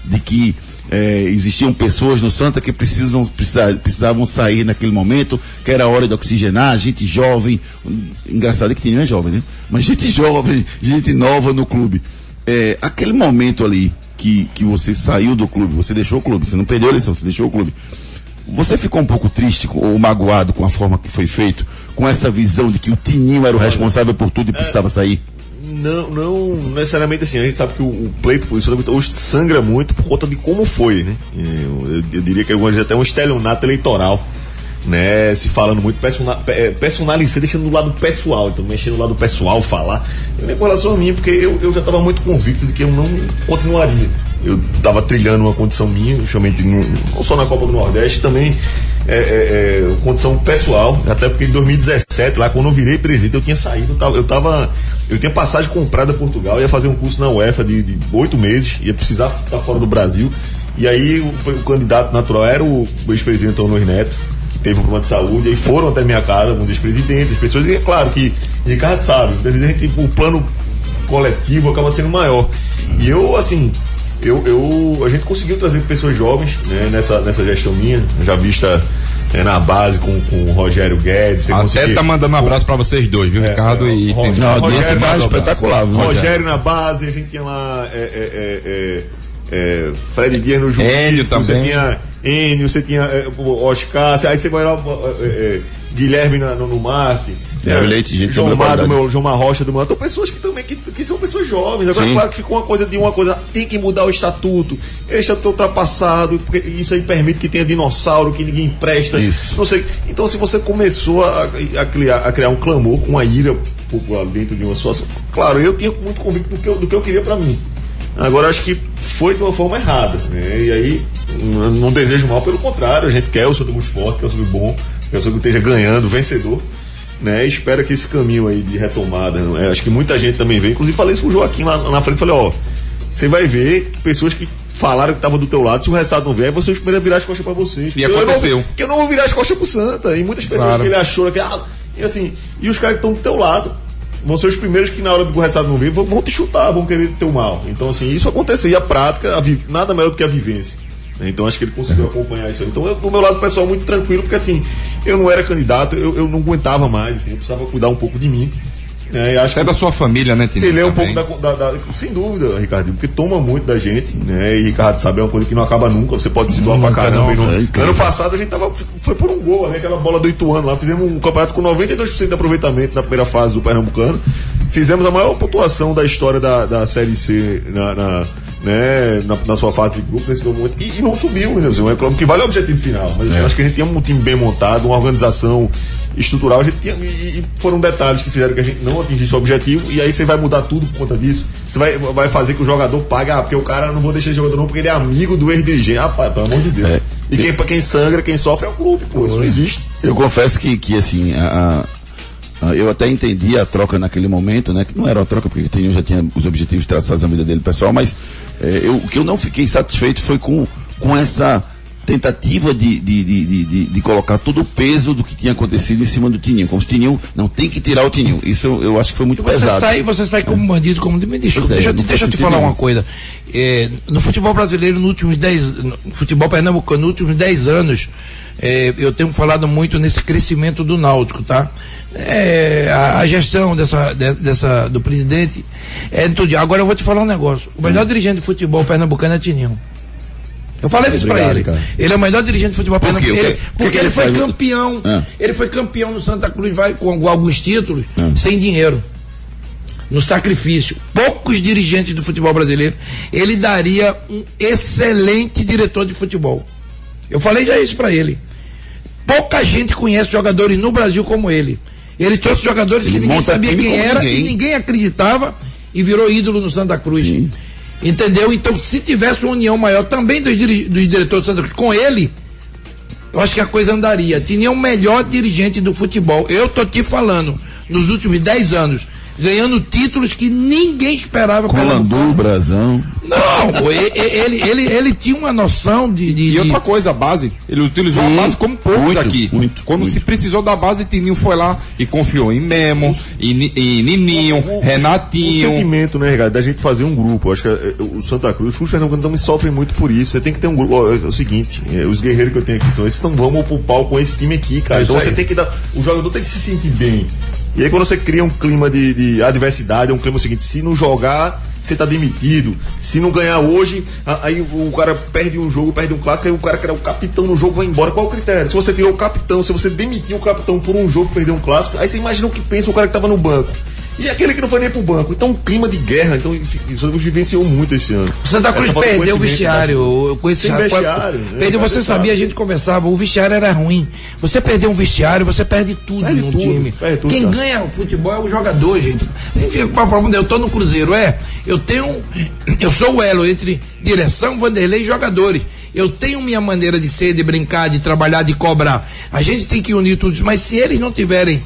S4: de que eh, existiam pessoas no Santa que precisam, precisa- precisavam sair naquele momento, que era hora de oxigenar, gente jovem, engraçado é que Tininho é jovem, né? Mas gente jovem, gente nova no clube. Eh, aquele momento ali que, que você saiu do clube, você deixou o clube, você não perdeu a eleição, você deixou o clube. Você ficou um pouco triste ou magoado com a forma que foi feito, com essa visão de que o Tininho era o responsável por tudo e precisava sair?
S5: Não, não necessariamente assim. A gente sabe que o, o pleito isso hoje sangra muito por conta de como foi, né? Eu, eu- eu diria que algumas vezes até um estelionato eleitoral, né? Se falando muito eh, personalizar, deixando do lado pessoal, então mexendo no lado pessoal, falar. Eu com relação a mim, porque eu, eu já estava muito convicto de que eu não continuaria. Eu estava trilhando uma condição minha, justamente no- não só na Copa do Nordeste, também é, é, é, condição pessoal, até porque em 2017, lá quando eu virei presidente, eu tinha saído, eu tava, eu, tinha passagem comprada a Portugal, ia fazer um curso na UEFA de oito meses, ia precisar estar fora do Brasil. E aí o, o candidato natural era o, ex-presidente Honor Neto, teve um problema de saúde, aí foram até minha casa, alguns ex-presidentes, as pessoas, e é claro que Ricardo sabe, o presidente, o plano coletivo acaba sendo maior. E eu, assim, eu, eu, a gente conseguiu trazer pessoas jovens né, nessa, nessa gestão minha, já vista é, na base com, com o Rogério Guedes. você
S7: Até
S5: conseguir-
S7: tá mandando um abraço pra vocês dois, viu, Ricardo
S5: é,
S7: e
S5: Ro-
S7: tem-
S4: Não, a audiência
S5: Rogério
S4: tá espetacular, viu,
S5: Rogério na base, a gente tinha lá é, é, é, é, é, Fred Dias no.
S7: Enio
S5: Você
S7: também.
S5: tinha Enio, você tinha é, Oscar, aí você vai lá, é, é, Guilherme na- no, no marketing.
S4: Guilherme Leite, gente,
S5: João Mar do meu, João Marrocha do meu. Então, pessoas que também que, que são pessoas jovens. Agora,
S4: Sim.
S5: claro que ficou uma coisa de uma coisa, tem que mudar o estatuto. Estatuto é ultrapassado, porque isso aí permite que tenha dinossauro, que ninguém presta.
S4: Isso.
S5: Não sei. Então, se você começou a, a criar, a criar um clamor, uma ira popular dentro de uma situação, claro, eu tinha muito convicto do que eu, do que eu queria pra mim. Agora, acho que foi de uma forma errada. Né? E aí, não desejo mal, pelo contrário, a gente quer o Santos muito forte, quer o Santos bom, quer o Santos esteja ganhando, vencedor. Né? E espero que esse caminho aí de retomada, né? acho que muita gente também vê. Inclusive, falei isso pro Joaquim lá na frente, falei, ó, você vai ver pessoas que falaram que estavam do teu lado, se o resultado não vier, vocês primeiro virar as costas pra vocês.
S7: E
S5: Eu- eu não-
S7: aconteceu.
S5: que eu não vou virar as costas pro Santa. E muitas pessoas
S7: Claro.
S5: que ele achou que. Ah, e assim, e os caras que estão do teu lado vão ser os primeiros que na hora do resultado não vir vão, vão te chutar, vão querer teu mal. Então, assim, isso aconteceu. E a prática, a vi- nada melhor do que a vivência. né? Então acho que ele conseguiu acompanhar isso. Então, eu, do meu lado pessoal, muito tranquilo, porque assim, eu não era candidato, eu, eu não aguentava mais, assim, eu precisava cuidar um pouco de mim. E acho
S7: Até da sua família, né, Tino?
S5: ele é um
S7: Também.
S5: pouco da, da- da- Sem dúvida, Ricardinho, porque toma muito da gente, né? E Ricardo sabe, é uma coisa que não acaba nunca. Você pode se doar pra caramba. e não-
S4: é
S5: ano passado a gente tava. Foi por um gol, né? Aquela bola do Ituano lá. Fizemos um campeonato com 92% de aproveitamento na primeira fase do Pernambucano. Fizemos a maior pontuação da história da, da Série C na. na né, na, na sua fase de grupo, nesse momento, e, e não subiu, né? assim, É claro que vale o objetivo final, mas assim,
S4: É.
S5: acho que a gente tinha um time bem montado, uma organização estrutural, a gente tinha, e, e foram detalhes que fizeram que a gente não atingisse o objetivo, e aí você vai mudar tudo por conta disso. Você vai, vai fazer que o jogador pague, ah, porque o cara não vou deixar esse jogador não, porque ele é amigo do ex-dirigente. Ah, pai, pelo amor de Deus.
S4: É.
S5: E quem, quem sangra, quem sofre é o clube, pô, isso não existe.
S4: Eu confesso que, que assim, a- eu até entendi a troca naquele momento, né? Que não era uma troca, porque ele já tinha os objetivos traçados na vida dele pessoal, mas eh, eu, o que eu não fiquei satisfeito foi com, com essa tentativa de, de, de, de, de- colocar todo o peso do que tinha acontecido em cima do Tininho. Como se o Tininho não tem que tirar o Tininho. Isso eu, eu acho que foi muito
S6: Você
S4: pesado.
S6: sai, você sai como bandido, como. Me desculpa,
S4: é,
S6: deixa, eu te-
S4: não
S6: deixa eu te falar
S4: sentido
S6: uma coisa. É, no futebol brasileiro, nos últimos 10 no futebol pernambucano, nos últimos 10 anos, é, eu tenho falado muito nesse crescimento do Náutico, tá? É, a, a gestão dessa, de- dessa, do presidente é tudo. Agora eu vou te falar um negócio. O
S4: Hum.
S6: melhor dirigente de futebol pernambucano é Tininho. Eu falei isso pra
S4: Obrigado,
S6: ele.
S4: Ricardo.
S6: Ele é o melhor dirigente de futebol
S4: quê? O
S6: pernambucano. Ele-
S4: que
S6: Porque
S4: que
S6: ele
S4: ele
S6: foi
S4: faz?
S6: campeão.
S4: Ah.
S6: Ele foi campeão no Santa Cruz, vai com alguns títulos,
S4: Ah.
S6: sem dinheiro no sacrifício. Poucos dirigentes do futebol brasileiro, ele daria um excelente diretor de futebol. Eu falei já isso pra ele. Pouca gente conhece jogadores no Brasil como ele. Ele trouxe jogadores que
S4: Ele
S6: ninguém
S4: monta
S6: sabia quem era
S4: ninguém.
S6: e ninguém acreditava e virou ídolo no Santa Cruz.
S4: Sim.
S6: Entendeu? Então, se tivesse uma união maior também dos, dos diretores do Santa Cruz com ele, eu acho que a coisa andaria. Tinha o melhor dirigente do futebol. Eu tô te falando, nos últimos 10 anos, ganhando títulos que ninguém esperava.
S4: Com
S6: Pernambuco.
S4: Landu, Brasão.
S6: Não, e- e- ele, ele, ele, tinha uma noção de. de-
S7: E outra coisa, a base, ele utilizou
S4: Sim,
S7: a base como poucos
S4: muito,
S7: aqui.
S4: muito,
S7: Quando
S4: muito.
S7: se precisou da base, Tininho foi lá e confiou em Memo, em, em Nininho,
S5: O
S7: Renatinho.
S5: sentimento, né, Ricardo, da gente fazer um grupo. Acho que é, é, o Santa Cruz, os clubes pernambucanos também sofrem muito por isso. Você tem que ter um grupo. Ó, É, o seguinte, é, os guerreiros que eu tenho aqui são esses, então vamos pro pau com esse time aqui, cara.
S6: É
S5: então você tem que dar. O jogador tem que se sentir bem. E aí quando você cria um clima de, de adversidade, é um clima seguinte, se não jogar, você tá demitido. Se não ganhar hoje, aí o cara perde um jogo, perde um clássico, aí o cara que era o capitão no jogo vai embora. Qual o critério? Se você tirou o capitão, se você demitiu o capitão por um jogo, perdeu um clássico, aí você imagina o que pensa o cara que tava no banco. E aquele que não foi nem pro banco. Então, um clima de guerra. Então, o Santa Cruz vivenciou muito esse ano.
S6: Santa Cruz perdeu o vestiário.
S5: né?
S6: Eu conheço
S5: Sem
S6: já-
S5: vestiário, né?
S6: Perdeu, você
S5: deixar.
S6: sabia, a gente conversava, o vestiário era ruim. Você perdeu um vestiário, você perde tudo
S5: Perde
S6: no
S5: tudo,
S6: time.
S5: tudo,
S6: Quem
S5: cara.
S6: ganha o futebol é o jogador, gente. Enfim, qual é? Eu tô no Cruzeiro, é. Eu tenho. Eu sou o elo entre direção, Vanderlei e jogadores. Eu tenho minha maneira de ser, de brincar, de trabalhar, de cobrar. A gente tem que unir tudo isso. Mas se eles não tiverem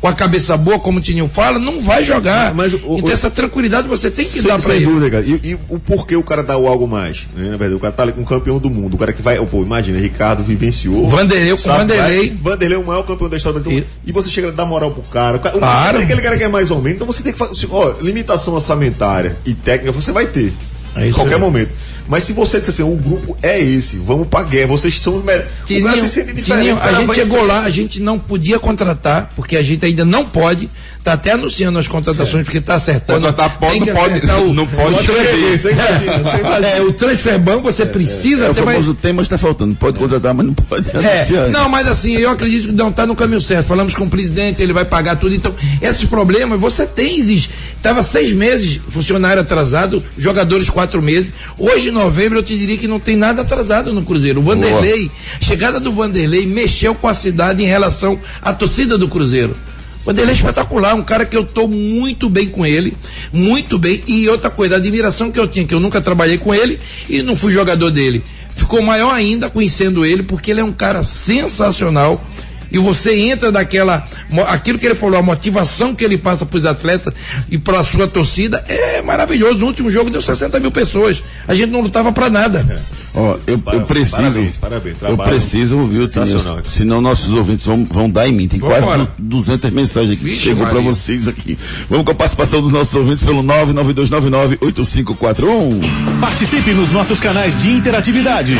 S6: com a cabeça boa, como o Tininho fala, não vai jogar.
S5: Mas o-
S6: então
S5: o-
S6: essa tranquilidade você tem que
S5: Sem,
S6: dar pra
S5: sem
S6: ele.
S5: dúvida, cara. E, e o porquê o cara dá o algo mais? Né? Na verdade, o cara tá ali com o campeão do mundo. O cara que vai. Pô, imagina, Ricardo vivenciou.
S6: Vanderlei com Vanderlei.
S5: Vanderlei é o maior campeão da história do
S6: E-
S5: mundo. E você chega a dar moral pro cara. O cara
S6: Claro.
S5: Aquele cara que é mais ou menos. Então você tem que fazer. Ó, limitação orçamentária e técnica você vai ter.
S6: É
S5: em qualquer
S6: aí.
S5: momento. Mas se você disser assim, o grupo é esse, vamos pra guerra, vocês são os melhores. O cara se sente diferente.
S6: Tininho,
S5: o cara
S6: a gente chegou lá, a gente não podia contratar, porque a gente ainda não pode, tá até anunciando as contratações, porque tá acertando.
S7: Contratar pode,
S6: Tem que
S7: não pode,
S6: o-
S7: não pode
S6: o
S7: escrever.
S5: Você imagina, você imagina.
S6: É, o transfer ban você precisa
S4: É o
S6: ter mais.
S4: famoso tema está faltando. Pode contratar, mas não pode
S6: É,
S4: anunciar.
S6: não, mas assim, eu acredito que não está no caminho certo. Falamos com o presidente, ele vai pagar tudo. Então, esses problemas você tem, existe. Tava seis meses, funcionário atrasado, jogadores quatro meses. Hoje, em novembro, eu te diria que não tem nada atrasado no Cruzeiro. O Vanderlei, chegada do Vanderlei mexeu com a cidade em relação à torcida do Cruzeiro. Vanderlei é espetacular, um cara que eu estou muito bem com ele, muito bem. E outra coisa, a admiração que eu tinha, que eu nunca trabalhei com ele e não fui jogador dele. Ficou maior ainda conhecendo ele, porque ele é um cara sensacional. E você entra daquela, mo- aquilo que ele falou, a motivação que ele passa para os atletas e para a sua torcida é maravilhoso. No último jogo deu 60 mil pessoas. A gente não lutava para nada.
S4: Ó, eu, eu preciso.
S5: parabéns, parabéns.
S4: eu preciso, viu,
S5: sensacional.
S4: Tinha, senão nossos ouvintes vão, vão dar em mim. Tem quase
S6: Vambora.
S4: 200 mensagens aqui que
S6: Vixe,
S4: chegou para vocês aqui. Vamos com a participação dos nossos ouvintes pelo 992998541.
S1: Participe nos nossos canais de interatividade.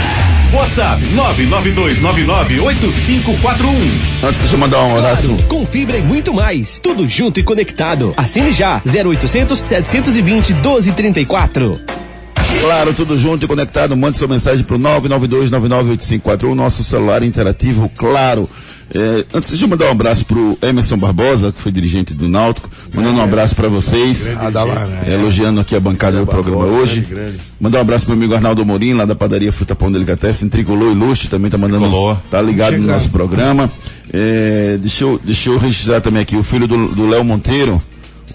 S1: WhatsApp 992998541.
S4: Antes, deixa eu mandar um abraço.
S2: Com fibra e muito mais. Tudo junto e conectado. Assine já. 0800 720 1234.
S4: Claro, tudo junto e conectado. Mande sua mensagem para o 992998541, nosso celular interativo, claro. É, antes de eu mandar um abraço pro Emerson Barbosa, que foi dirigente do Náutico, mandando um abraço para vocês.
S6: Dá lá,
S4: É, elogiando aqui a bancada do programa hoje. Mandar um abraço pro meu amigo Arnaldo Morim, lá da padaria Fruta Pão Delicatessen, Tricolor Ilustre, também tá mandando, tá ligado no nosso programa. É, deixa, eu, deixa eu registrar também aqui o filho do do Léo Monteiro,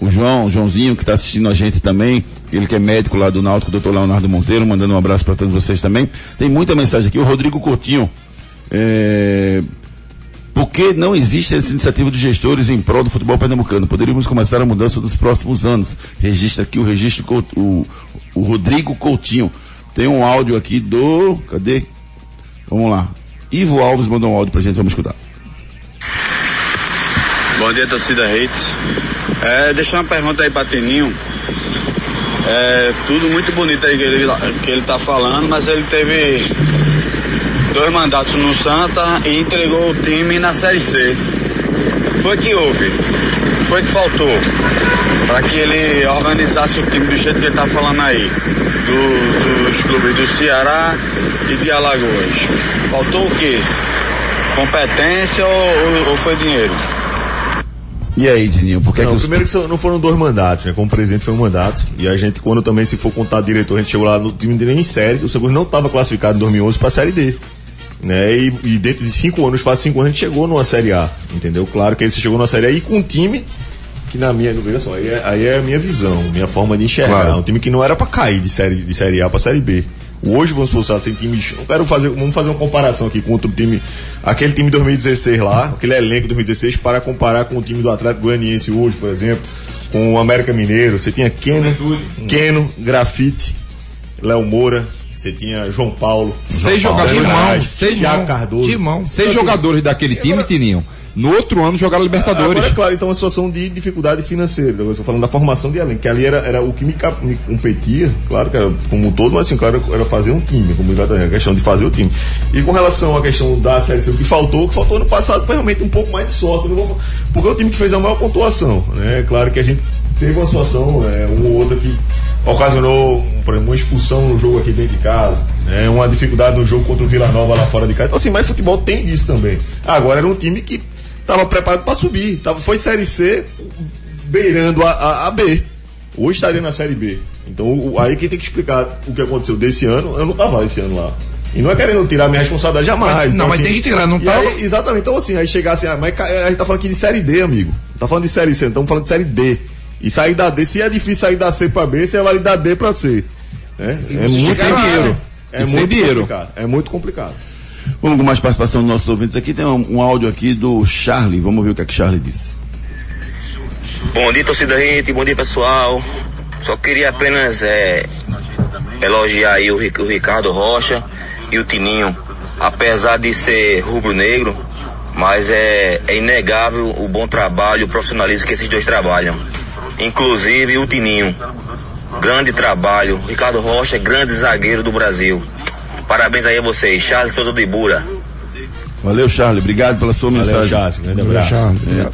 S4: o João, o Joãozinho, que está assistindo a gente também, ele que é médico lá do Náutico, doutor Leonardo Monteiro, mandando um abraço para todos vocês também. Tem muita mensagem aqui, o Rodrigo Coutinho, é, por que não existe essa iniciativa dos gestores em prol do futebol pernambucano? Poderíamos começar a mudança dos próximos anos. Registra aqui o registro, o, o Rodrigo Coutinho. Tem um áudio aqui do, cadê? Vamos lá. Ivo Alves mandou um áudio pra gente, vamos escutar.
S8: Bom dia, torcida Reis. É, deixa uma pergunta aí pra Teninho. É tudo muito bonito aí que ele, que ele tá falando, mas ele teve dois mandatos no Santa e entregou o time na Série C. Foi que houve? Foi que faltou? Para que ele organizasse o time do jeito que ele tá falando aí. do- dos clubes do Ceará e de Alagoas. Faltou o quê? Competência ou, ou- ou foi dinheiro?
S4: E aí, Dininho, por que,
S5: Não,
S4: que os...
S5: primeiro que não foram dois mandatos, né? Como presidente foi um mandato. E a gente, quando também se for contar diretor, a gente chegou lá no time dele em série. O Seguros não estava classificado em 2011 para a Série D. Né? E, e dentro de cinco anos, para cinco anos, a gente chegou numa Série A. Entendeu? Claro que aí você chegou numa Série A e com um time que na minha, veja só, aí é, aí é a minha visão, minha forma de enxergar.
S4: Claro.
S5: Um time que não era para cair de série, de série A para Série B. Hoje, vamos supor, tem times. Eu quero fazer, vamos fazer uma comparação aqui com outro time. Aquele time de 2016 lá, aquele elenco de 2016, para comparar com o time do Atlético Goianiense hoje, por exemplo, com o América Mineiro. Você tinha Keno, Keno, Grafite, Léo Moura, você tinha João Paulo.
S7: Seis jogadores,
S6: irmão, seis
S5: Cardoso.
S7: Seis jogadores daquele time, Tininho. No outro ano jogaram Libertadores.
S5: Agora, é claro, então uma situação de dificuldade financeira. Eu estou falando da formação de elenco, que ali era, era o que me, competia, claro que era como um todo, mas assim, claro, era fazer um time, como a questão de fazer o time. E com relação à questão da Série C, o que faltou, o que faltou ano passado foi realmente um pouco mais de sorte, vou, porque é o time que fez a maior pontuação, né? Claro que a gente teve uma situação, né, um ou outro que ocasionou, por exemplo, uma expulsão no jogo aqui dentro de casa, né, uma dificuldade no jogo contra o Vila Nova lá fora de casa. Então assim, mas futebol tem disso também. Agora era um time que estava preparado para subir, tava, foi Série C beirando a, a, a B. Hoje estaria na Série B. Então o- aí quem tem que explicar o que aconteceu desse ano, eu não tava esse ano lá. E não é querendo tirar minha responsabilidade jamais.
S6: Mas- não,
S5: Então,
S6: mas tem que tirar, não tava?
S5: aí, exatamente. Então assim, aí chegar assim, ah, mas a gente tá falando aqui de Série D, amigo. Não tá falando de Série C, não estamos falando de Série D. E sair da D, se é difícil sair da C pra B, você vai da D pra C. É, é muito dinheiro. É
S7: sem
S5: muito
S7: dinheiro.
S5: complicado. É muito complicado.
S4: Vamos com mais participação dos nossos ouvintes aqui. Tem um, um áudio aqui do Charlie. Vamos ver o que é que Charlie disse.
S9: Bom dia, torcida Rede, bom dia pessoal. Só queria apenas é, elogiar aí o, o Ricardo Rocha e o Tininho. Apesar de ser rubro-negro, mas é, é inegável o bom trabalho, o profissionalismo que esses dois trabalham. Inclusive o Tininho. grande trabalho. Ricardo Rocha, grande zagueiro do Brasil. Parabéns aí a vocês. Charles Souza de Ibura.
S4: Valeu, Charlie. Obrigado pela sua
S5: Valeu,
S4: mensagem.
S5: Charles. Grande abraço.
S4: É,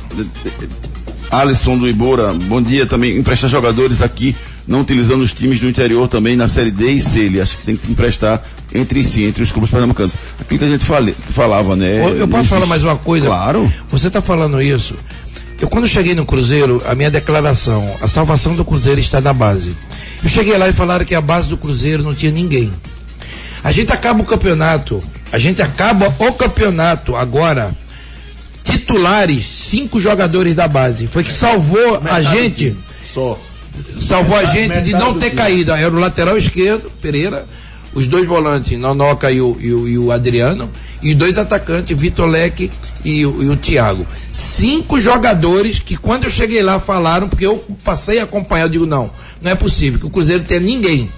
S4: Alisson do Ibora, bom dia também. Emprestar jogadores aqui, não utilizando os times do interior também na série D e C. Ele acha que tem que emprestar entre si, entre os clubes pernambucanos. Aquilo que a gente fale, falava, né?
S6: Eu- Eu posso falar
S4: existe-
S6: mais uma coisa?
S4: Claro.
S6: Você está falando isso. Eu quando cheguei no Cruzeiro, a minha declaração, a salvação do Cruzeiro está na base. Eu cheguei lá e falaram que a base do Cruzeiro não tinha ninguém. A gente acaba o campeonato, a gente acaba o campeonato agora, titulares, cinco jogadores da base. Foi que salvou a gente
S5: Só.
S6: salvou a gente de não ter caído. Era o lateral esquerdo, Pereira, os dois volantes, Nonoca e o, e o, e o Adriano, e dois atacantes, Vitor Leque e, o- e o Thiago. Cinco jogadores que quando eu cheguei lá falaram, porque eu passei a acompanhar, eu digo, não, não é possível que o Cruzeiro tenha ninguém.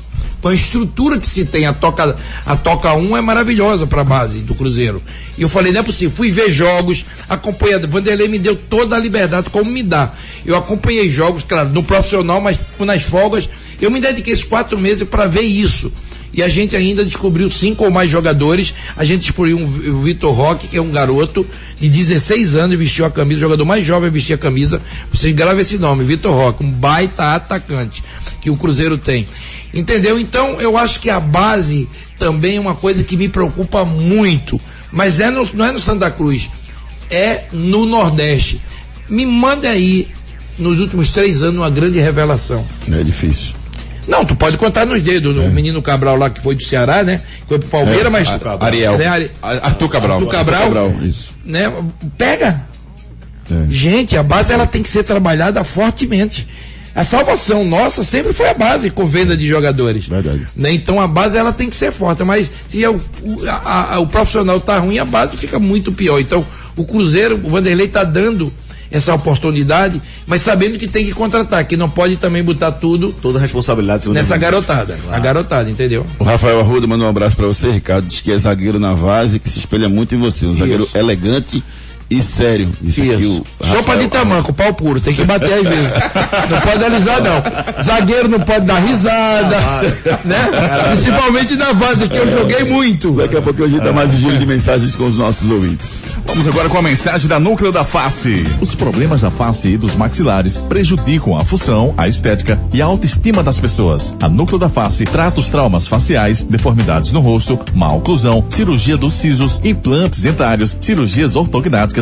S6: Com a estrutura que se tem, a toca, a toca 1 é maravilhosa para a base do Cruzeiro. E eu falei, não é possível. Fui ver jogos, acompanhando. Vanderlei me deu toda a liberdade, como me dá. Eu acompanhei jogos, claro, no profissional, mas nas folgas. Eu me dediquei esses quatro meses para ver isso. E a gente ainda descobriu cinco ou mais jogadores. A gente descobriu um, o Vitor Roque, que é um garoto de 16 anos, vestiu a camisa, o jogador mais jovem a vestir a camisa. Você grava esse nome, Vitor Roque, um baita atacante que o Cruzeiro tem. Entendeu? Então eu acho que a base também é uma coisa que me preocupa muito. Mas é no- não é no Santa Cruz, é no Nordeste. Me manda aí, nos últimos três anos, uma grande revelação.
S4: É difícil.
S6: Não, tu pode contar nos dedos. O menino Cabral lá que foi do Ceará, né? Foi pro Palmeiras,
S7: É,
S6: mas.
S7: Ariel.
S6: Né,
S7: Arthur Cabral.
S6: Arthur Cabral.
S4: Cabral, isso.
S6: Né? Pega.
S4: É.
S6: Gente, a base ela tem que ser trabalhada fortemente. A salvação nossa sempre foi a base com venda de jogadores.
S4: Verdade.
S6: Né? Então a base ela tem que ser forte, mas se é o, o, a- a- o profissional tá ruim, a base fica muito pior. Então o Cruzeiro, o Vanderlei tá dando essa oportunidade, mas sabendo que tem que contratar, que não pode também botar tudo
S5: Toda a responsabilidade.
S6: nessa garotada. A garotada, entendeu?
S4: O Rafael Arruda mandou um abraço pra você, Ricardo. Diz que é zagueiro na base, que se espelha muito em você. Um zagueiro
S6: Isso.
S4: elegante e sério.
S6: Isso. Sopa de tamanco, pau puro, tem que bater às vezes. Não pode alisar, não. Zagueiro não pode dar risada, né? Principalmente na base, que eu joguei muito.
S4: Daqui a pouco a gente dá mais um giro de mensagens com os nossos ouvintes.
S1: Vamos agora com a mensagem da Núcleo da Face. Os problemas da face e dos maxilares prejudicam a função, a estética e a autoestima das pessoas. A Núcleo da Face trata os traumas faciais, deformidades no rosto, má oclusão, cirurgia dos sisos, implantes dentários, cirurgias ortognáticas,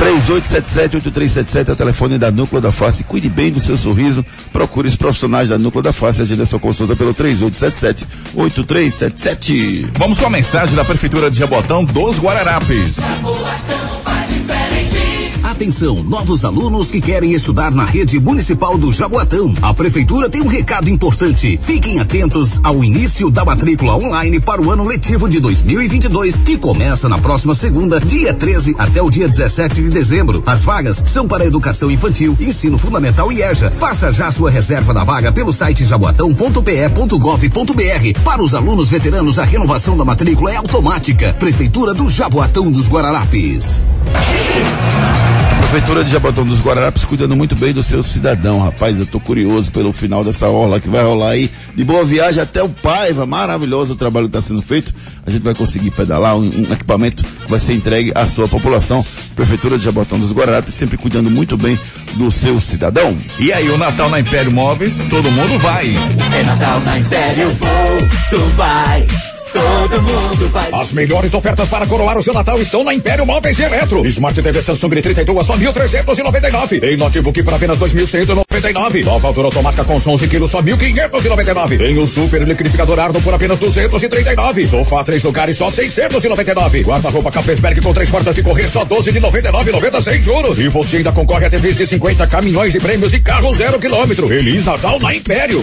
S4: 3877-8377 é o telefone da Núcleo da Face. Cuide bem do seu sorriso. Procure os profissionais da Núcleo da Face. Agenda sua consulta pelo 3877-8377.
S1: Vamos com a mensagem da Prefeitura de Jabotão dos Guararapes.
S10: Atenção, novos alunos que querem estudar na rede municipal do Jaboatão. A prefeitura tem um recado importante. Fiquem atentos ao início da matrícula online para o ano letivo de 2022, que começa na próxima segunda, dia 13 até o dia 17 de dezembro. As vagas são para educação infantil, ensino fundamental e EJA. Faça já sua reserva da vaga pelo site jaboatão.pe.gov.br. Para os alunos veteranos, a renovação da matrícula é automática. Prefeitura do Jaboatão dos Guararapes.
S4: Prefeitura de Jabotão dos Guararapes cuidando muito bem do seu cidadão, rapaz. Eu tô curioso pelo final dessa orla que vai rolar aí. De boa viagem até o Paiva. Maravilhoso o trabalho que está sendo feito. A gente vai conseguir pedalar um, um equipamento que vai ser entregue à sua população. Prefeitura de Jabotão dos Guararapes sempre cuidando muito bem do seu cidadão.
S1: E aí, o Natal na Império Móveis, todo mundo vai.
S11: É Natal na Império, vou, tu vai. Todo mundo vai.
S12: As melhores ofertas para coroar o seu Natal estão na Império Móveis e Eletro. Smart TV Samsung de 32 só 1.399. Em notebook por apenas 2.199. Nova altura automática com som 11 quilos só 1.599. Em um super liquidificador Arno por apenas 239. Sofá três lugares só 699. Guarda-roupa Capesberg com três portas de correr só 12 de 99,90 sem juros. E você ainda concorre a TVs de 50 caminhões de prêmios e carro zero quilômetro. Feliz Natal na Império.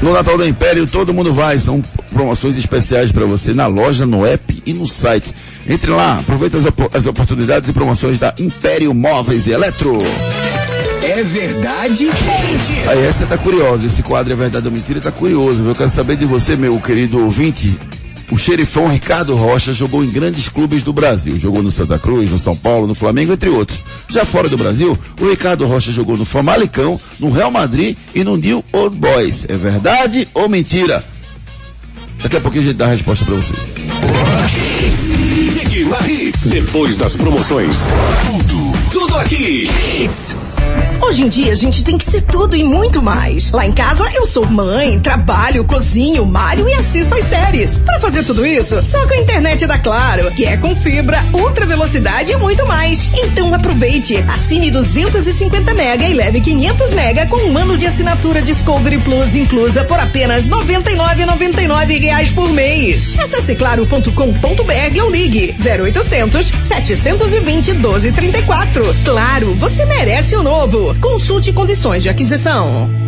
S4: No Natal da Império, todo mundo vai. São promoções especiais para você na loja, no app e no site. Entre lá, aproveita as, op as oportunidades e promoções da Império Móveis e Eletro.
S10: É verdade ou mentira?
S4: Aí essa tá curiosa, esse quadro é verdade ou mentira, tá curioso. Eu quero saber de você, meu querido ouvinte. O xerifão Ricardo Rocha jogou em grandes clubes do Brasil. Jogou no Santa Cruz, no São Paulo, no Flamengo, entre outros. Já fora do Brasil, o Ricardo Rocha jogou no Famalicão, no Real Madrid e no New Old Boys. É verdade ou mentira? Daqui a pouquinho a gente dá a resposta para vocês.
S13: Depois das promoções, tudo, tudo aqui.
S3: Hoje em dia a gente tem que ser tudo e muito mais. Lá em casa eu sou mãe, trabalho, cozinho, malho e assisto às séries. Para fazer tudo isso, só com a internet da Claro, que é com fibra, ultra velocidade e muito mais. Então aproveite, assine 250 mega e leve 500 mega com um ano de assinatura Discovery Plus inclusa por apenas 99,99 reais por mês. Acesse claro.com.br ou ligue 0800 720 1234. Claro, você merece o novo. Consulte condições de aquisição.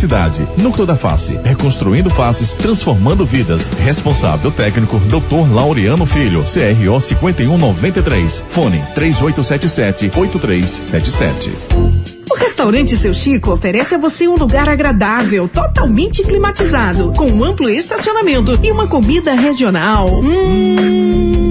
S1: Núcleo da Face, reconstruindo faces, transformando vidas. Responsável técnico, Dr. Laureano Filho, CRO 5193. Fone 3877-8377.
S3: O restaurante Seu Chico oferece a você um lugar agradável, totalmente climatizado, com um amplo estacionamento e uma comida regional. Hum,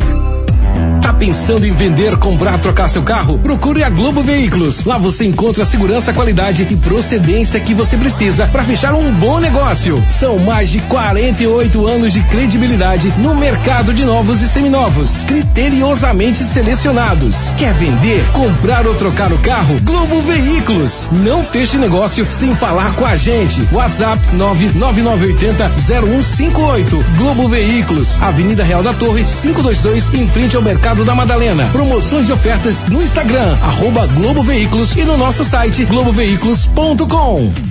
S2: Tá pensando em vender, comprar, trocar seu carro? Procure a Globo Veículos. Lá você encontra a segurança, qualidade e procedência que você precisa para fechar um bom negócio. São mais de 48 anos de credibilidade no mercado de novos e seminovos, criteriosamente selecionados. Quer vender, comprar ou trocar o carro? Globo Veículos. Não feche negócio sem falar com a gente. WhatsApp 99980 0158. Globo Veículos, Avenida Real da Torre, 522, em frente ao Mercado da Madalena. Promoções e ofertas no Instagram, arroba Globo Veículos e no nosso site globoveículos.com.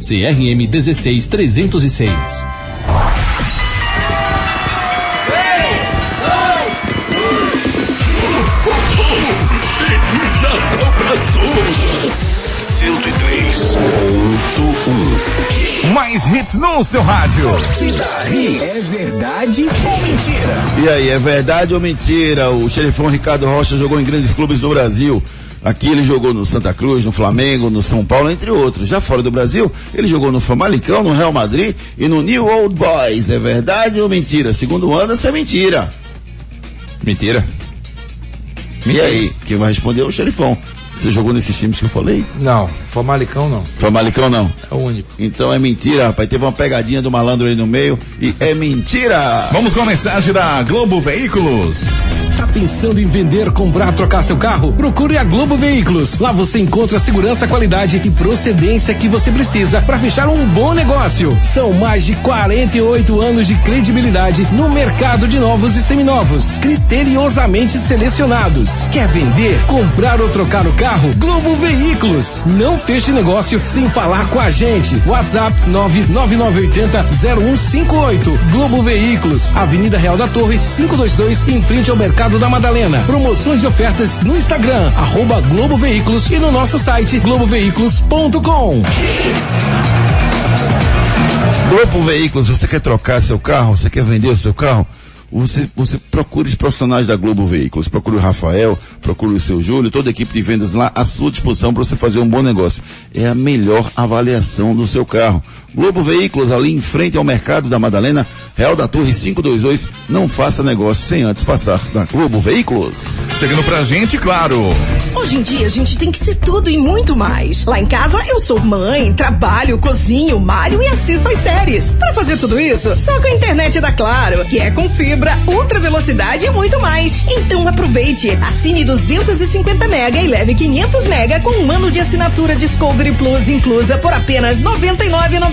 S14: CRM 16306.
S1: Mais hits no seu rádio.
S10: É verdade ou mentira?
S4: E aí, é verdade ou mentira? O xerifão Ricardo Rocha jogou em grandes clubes do Brasil. Aqui ele jogou no Santa Cruz, no Flamengo, no São Paulo, entre outros. Já fora do Brasil, ele jogou no Famalicão, no Real Madrid e no New Old Boys. É verdade ou mentira? Segundo o Anderson, é mentira.
S7: Mentira.
S4: E aí, quem vai responder é o xerifão. Você jogou nesses times que eu falei?
S6: Não, Famalicão não.
S4: Famalicão não.
S6: É o único.
S4: Então é mentira, rapaz. Teve uma pegadinha do malandro aí no meio e é mentira.
S1: Vamos com a mensagem da Globo Veículos.
S2: Pensando em vender, comprar, trocar seu carro? Procure a Globo Veículos. Lá você encontra a segurança, qualidade e procedência que você precisa para fechar um bom negócio. São mais de 48 anos de credibilidade no mercado de novos e seminovos, criteriosamente selecionados. Quer vender, comprar ou trocar o carro? Globo Veículos. Não feche negócio sem falar com a gente. WhatsApp 99980 0158. Globo Veículos, Avenida Real da Torre, 522, em frente ao Mercado da Madalena. Promoções e ofertas no Instagram, arroba Globo Veículos e no nosso site globoveículos.com.
S4: Globo Veículos, você quer trocar seu carro? Você quer vender o seu carro? Você, você procure os profissionais da Globo Veículos. Procure o Rafael, procure o seu Júlio, toda a equipe de vendas lá à sua disposição para você fazer um bom negócio. É a melhor avaliação do seu carro. Globo Veículos, ali em frente ao mercado da Madalena, Real da Torre 522. Não faça negócio sem antes passar na Globo Veículos.
S1: Seguindo pra gente, claro.
S3: Hoje em dia a gente tem que ser tudo e muito mais. Lá em casa eu sou mãe, trabalho, cozinho, malho e assisto às séries. Para fazer tudo isso, só com a internet da Claro, que é com fibra, ultra velocidade e muito mais. Então aproveite, assine 250 mega e leve 500 mega com um ano de assinatura Discovery Plus inclusa por apenas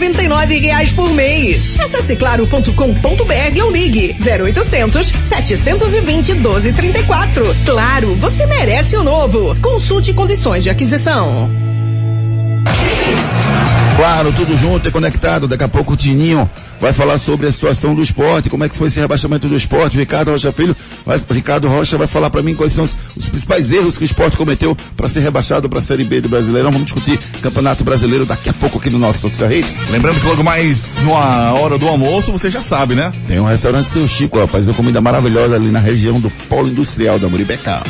S3: 99,99 reais por mês. Acesse claro.com.br ou ligue 0800 720 1234. Claro, você merece o novo. Consulte condições de aquisição.
S4: Claro, tudo junto e conectado. Daqui a pouco o Tininho vai falar sobre a situação do esporte, como é que foi esse rebaixamento do esporte. O Ricardo Rocha Filho, vai, Ricardo Rocha vai falar para mim quais são os, os, principais erros que o esporte cometeu para ser rebaixado para a Série B do Brasileirão. Vamos discutir Campeonato Brasileiro daqui a pouco aqui no nosso Tosca Reis.
S1: Lembrando que logo mais na hora do almoço, você já sabe, né?
S4: Tem um restaurante Seu Chico, rapaz, uma comida maravilhosa ali na região do Polo Industrial da Muribeca.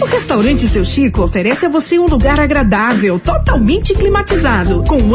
S3: O restaurante Seu Chico oferece a você um lugar agradável, totalmente climatizado, com um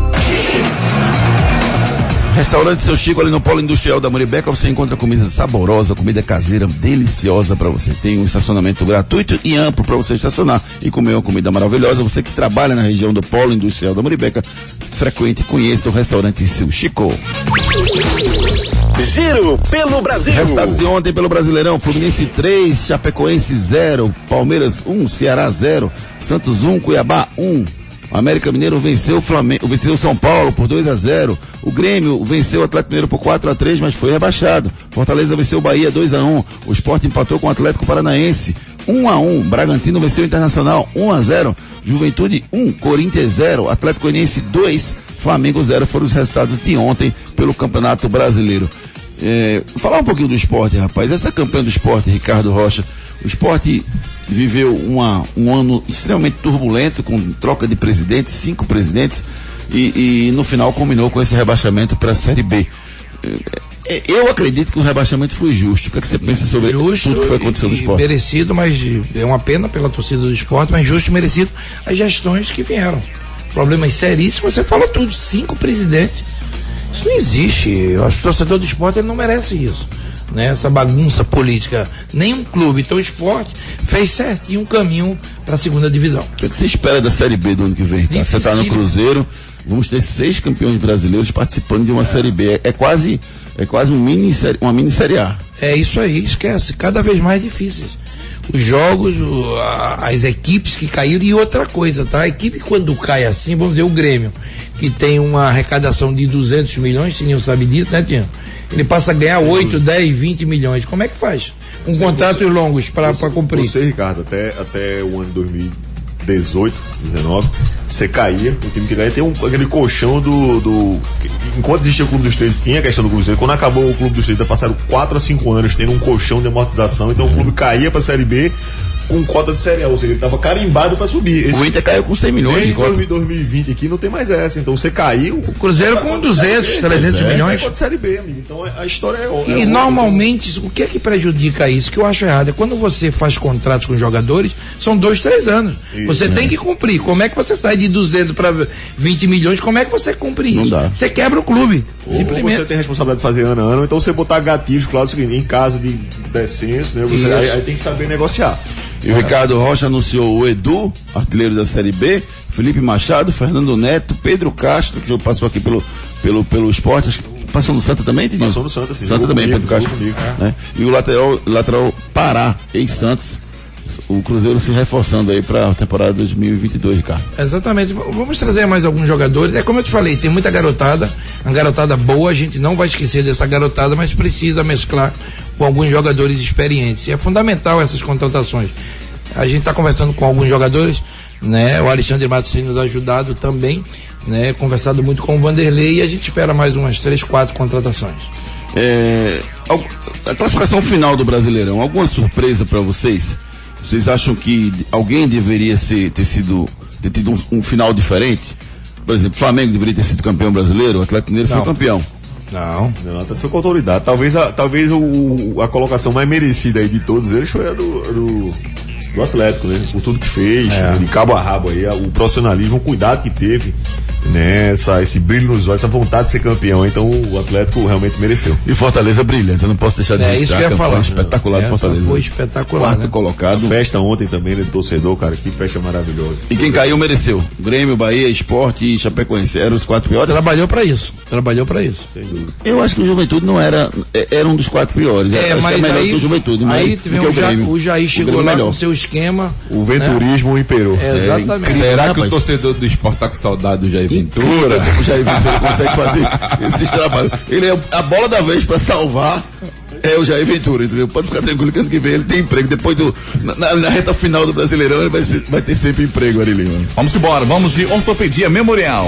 S4: Restaurante Seu Chico ali no Polo Industrial da Muribeca, você encontra comida saborosa, comida caseira deliciosa para você. Tem um estacionamento gratuito e amplo para você estacionar e comer uma comida maravilhosa. Você que trabalha na região do Polo Industrial da Muribeca, frequente e conheça o restaurante Seu Chico.
S13: Giro pelo Brasil.
S4: Resultados de ontem pelo Brasileirão. Fluminense 3, Chapecoense 0, Palmeiras 1, Ceará 0, Santos 1, Cuiabá 1. O América Mineiro venceu o Flamengo, venceu o São Paulo por 2 a 0. O Grêmio venceu o Atlético Mineiro por 4 a 3, mas foi rebaixado. Fortaleza venceu o Bahia 2 a 1. O Sport empatou com o Atlético Paranaense 1 a 1. Bragantino venceu o Internacional 1 a 0. Juventude 1, Corinthians 0, Atlético Goianiense 2, Flamengo 0 foram os resultados de ontem pelo Campeonato Brasileiro. É, falar um pouquinho do esporte, rapaz. Essa campanha do esporte, Ricardo Rocha, o esporte viveu uma, um ano extremamente turbulento, com troca de presidentes, cinco presidentes, e, e no final culminou com esse rebaixamento para a Série B. É, Eu acredito que o rebaixamento foi justo. O que, é que você pensa sobre
S6: justo
S4: tudo que foi acontecendo no esporte?
S6: merecido, mas é uma pena pela torcida do esporte, mas justo e merecido as gestões que vieram. Problemas seríssimos, você falou tudo, cinco presidentes. Isso não existe. Eu acho que o torcedor do esporte não merece isso. Né? Essa bagunça política. Nenhum clube, então o esporte fez certinho um caminho para a segunda divisão.
S4: O que, é que você espera da Série B do ano que vem? Tá? Você está no
S6: Dificílimo.
S4: Cruzeiro, vamos ter seis campeões brasileiros participando de uma Série B. É, é quase, é quase um mini, série- uma mini Série A.
S6: É isso aí, esquece. Cada vez mais difíceis. Os jogos, o- a- as equipes que caíram e outra coisa, tá? A equipe quando cai assim, vamos dizer, o Grêmio, que tem uma arrecadação de 200 milhões, Tininho sabe disso, né, Tininho? Ele passa a ganhar 8, 10, 20 milhões. Como é que faz? Com contratos longos para cumprir.
S5: Você, Ricardo, até, até o ano 2018, 19, você caía, o time que caía tem um, aquele colchão do, do. Enquanto existia o Clube dos Três, tinha a questão do Clube dos Três. Quando acabou o Clube dos Três, passaram 4 a 5 anos tendo um colchão de amortização, então o clube caía pra Série B com cota de Série A, ou seja, ele tava carimbado pra subir. Esse,
S4: O Inter caiu com 100 milhões de
S5: Desde
S4: cota.
S5: 2020 aqui não tem mais essa, então você caiu. O
S6: Cruzeiro com 200, 300 milhões.
S5: Cota de Série B, amigo. Então a história é. é
S6: E
S5: outra.
S6: normalmente, o que é que prejudica isso? Que eu acho errado é quando você faz contratos com jogadores, são dois, três anos.
S5: Isso,
S6: você
S5: é.
S6: tem que cumprir. Como é que você sai de 200 para 20 milhões? Como é que você cumpre isso?
S4: Não dá.
S6: Você quebra o clube.
S5: Ou você
S6: simplesmente.
S5: tem responsabilidade de fazer ano a ano, então você botar gatilhos, claro, é o seguinte, em caso de descenso, né? Você,
S6: Isso.
S5: aí, aí tem que saber negociar.
S4: E o Ricardo Rocha anunciou o Edu, artilheiro da Série B, Felipe Machado, Fernando Neto, Pedro Castro, que já passou aqui pelo, pelo, pelo esporte, acho que passou no Santa também, Tidinho?
S5: Passou no Santa, sim.
S4: Santa também,
S5: comigo,
S4: Pedro Castro.
S5: comigo,
S4: né? E o lateral, lateral Pará, ex-Santos, o Cruzeiro se reforçando aí para a temporada 2022, Ricardo.
S6: Exatamente. Vamos trazer mais alguns jogadores. É como eu te falei, tem muita garotada, uma garotada boa, a gente não vai esquecer dessa garotada, mas precisa mesclar com alguns jogadores experientes. E é fundamental essas contratações. A gente está conversando com alguns jogadores, né? O Alexandre Matos tem nos ajudado também, né? Conversado muito com o Vanderlei e a gente espera mais umas três, quatro contratações.
S4: É, a classificação final do Brasileirão, alguma surpresa para vocês? Vocês acham que alguém deveria ser, ter sido, ter tido um, um final diferente? Por exemplo, Flamengo deveria ter sido campeão brasileiro, o Atlético Mineiro
S5: Não.
S4: foi campeão.
S6: Não.
S5: Até foi com autoridade. Talvez, a, talvez o, a colocação mais merecida aí de todos eles foi a do, do, do Atlético, né? Por tudo que fez, de cabo a rabo aí, a- o profissionalismo, o cuidado que teve, né? Essa, esse brilho nos olhos, essa vontade de ser campeão. Então o Atlético realmente mereceu.
S4: E Fortaleza brilhante, eu não posso deixar de
S6: É isso que eu ia
S4: a campanha
S6: falar.
S4: espetacular de
S6: Essa
S4: Fortaleza.
S6: foi espetacular,
S4: Quarto
S6: né?
S4: colocado.
S5: Festa ontem também, né? Do torcedor, cara, que festa maravilhosa.
S4: E quem caiu mereceu. Grêmio, Bahia, Esporte e Chapecoense. Eram os quatro piores.
S6: Trabalhou para isso. Trabalhou para isso.
S5: Sem dúvida.
S4: Eu acho que o Juventude não era, é- era um dos quatro piores.
S6: É,
S4: acho que
S6: mas
S4: é melhor
S6: aí,
S4: que o Juventude, mas
S6: aí
S4: do que
S6: o, o Jair chegou
S4: Grêmio
S6: lá
S4: melhor.
S6: com seu esquema.
S5: O venturismo imperou.
S6: É, exatamente.
S7: Será que o torcedor do esporte tá com saudade do Jair Ventura?
S4: O Jair Ventura consegue fazer esses trabalhos. Ele é a bola da vez para salvar. É o Jair Ventura, entendeu? Pode ficar tranquilo que ano que vem ele tem emprego. Depois do. Na, na reta final do Brasileirão, ele vai, ser- vai ter sempre emprego, Ari Lima.
S1: Vamos embora, vamos de ortopedia memorial.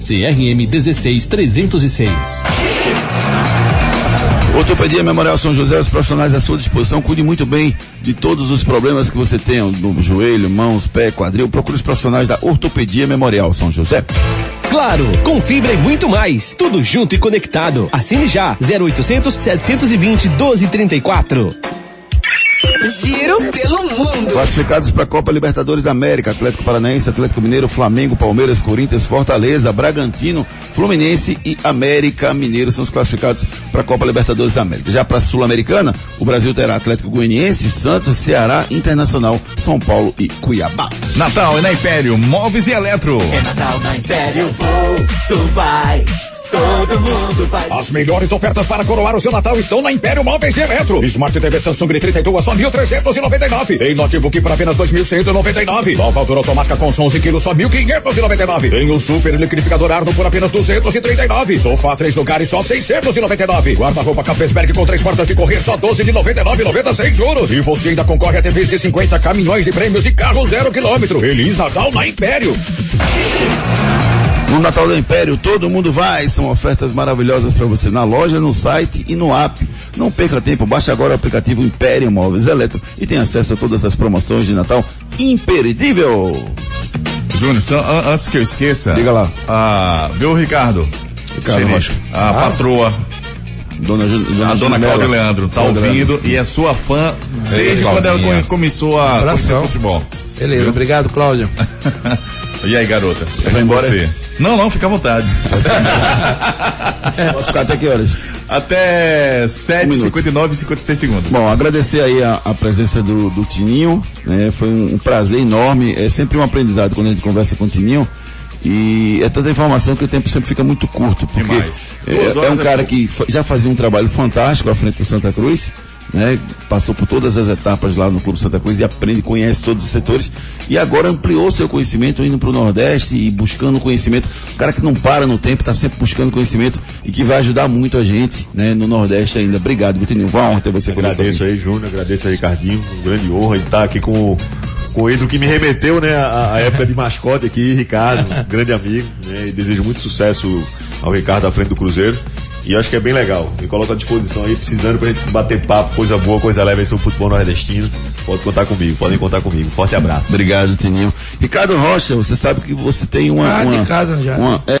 S14: CRM 16306.
S4: Ortopedia Memorial São José, os profissionais à sua disposição. Cuide muito bem de todos os problemas que você tenha no joelho, mãos, pé, quadril. Procure os profissionais da Ortopedia Memorial São José.
S15: Claro, com fibra e muito mais. Tudo junto e conectado. Assine já. 0800 720 1234.
S3: Giro pelo mundo.
S4: Classificados para a Copa Libertadores da América, Atlético Paranaense, Atlético Mineiro, Flamengo, Palmeiras, Corinthians, Fortaleza, Bragantino, Fluminense e América Mineiro são os classificados para a Copa Libertadores da América. Já para a Sul-Americana, o Brasil terá Atlético Goianiense, Santos, Ceará, Internacional, São Paulo e Cuiabá.
S1: Natal é na Império, móveis e eletro.
S11: É Natal na Império, vou, tu vai. Todo mundo vai.
S12: As melhores ofertas para coroar o seu Natal estão na Império Móveis e Eletro. Smart TV Samsung 32 só 1.399. Em notebook por apenas 2.199. Nova altura automática com som 11 quilos só 1.599. Em um super liquidificador Arno por apenas 239. Sofá três lugares só 699. Guarda-roupa Capesberg com três portas de correr só 12 de 99,90 sem juros. E você ainda concorre a TVs de 50 caminhões de prêmios e carro zero quilômetro. Feliz Natal na Império.
S4: No Natal do Império, todo mundo vai. São ofertas maravilhosas para você na loja, no site e no app. Não perca tempo, baixe agora o aplicativo Império Móveis Eletro e tenha acesso a todas as promoções de Natal imperdível.
S1: Júnior, antes que eu esqueça.
S4: Diga lá.
S1: Ah, viu, Ricardo?
S4: Ricardo Rocha.
S1: A
S4: Ah.
S1: patroa.
S4: Dona, Ju-
S1: a dona. Cláudia Leandro tá
S4: Cláudia
S1: ouvindo
S4: Leandro.
S1: e é sua fã desde
S6: Ei,
S1: quando ela começou a conhecer futebol.
S6: Beleza, obrigado, Cláudia.
S1: E aí, garota?
S4: Vai embora?
S1: você. Não, não, fica à vontade.
S4: Posso ficar até que horas?
S1: Até 7,
S4: Um minuto.
S1: 59 e 56 segundos.
S4: Bom, agradecer aí a, a presença do, do Tininho, né? Foi um, um prazer enorme, é sempre um aprendizado quando a gente conversa com o Tininho. E é tanta informação que o tempo sempre fica muito curto, porque é, é um
S1: é
S4: cara que já fazia um trabalho fantástico à frente do Santa Cruz, né? Passou por todas as etapas lá no Clube Santa Cruz e aprende, conhece todos os setores e agora ampliou seu conhecimento indo para o Nordeste e buscando conhecimento. Um cara que não para no tempo, está sempre buscando conhecimento e que vai ajudar muito a gente, né? No Nordeste ainda. Obrigado, Vitinho. Vai uma honra ter você conosco
S5: Agradeço aí, Júnior, agradeço aí, Ricardinho, uma grande honra de estar aqui com, com o Pedro que me remeteu, né, à, à época de mascote aqui, Ricardo, um grande amigo, né, e desejo muito sucesso ao Ricardo à frente do Cruzeiro. E eu acho que é bem legal. Me coloco à disposição aí, precisando pra gente bater papo, coisa boa, coisa leve aí sobre o futebol nordestino. Pode contar comigo, podem contar comigo. Forte abraço.
S4: Obrigado, Tininho. Ricardo Rocha, você sabe que você tem uma.
S6: Ah, de
S4: uma,
S6: casa já.
S4: uma- é,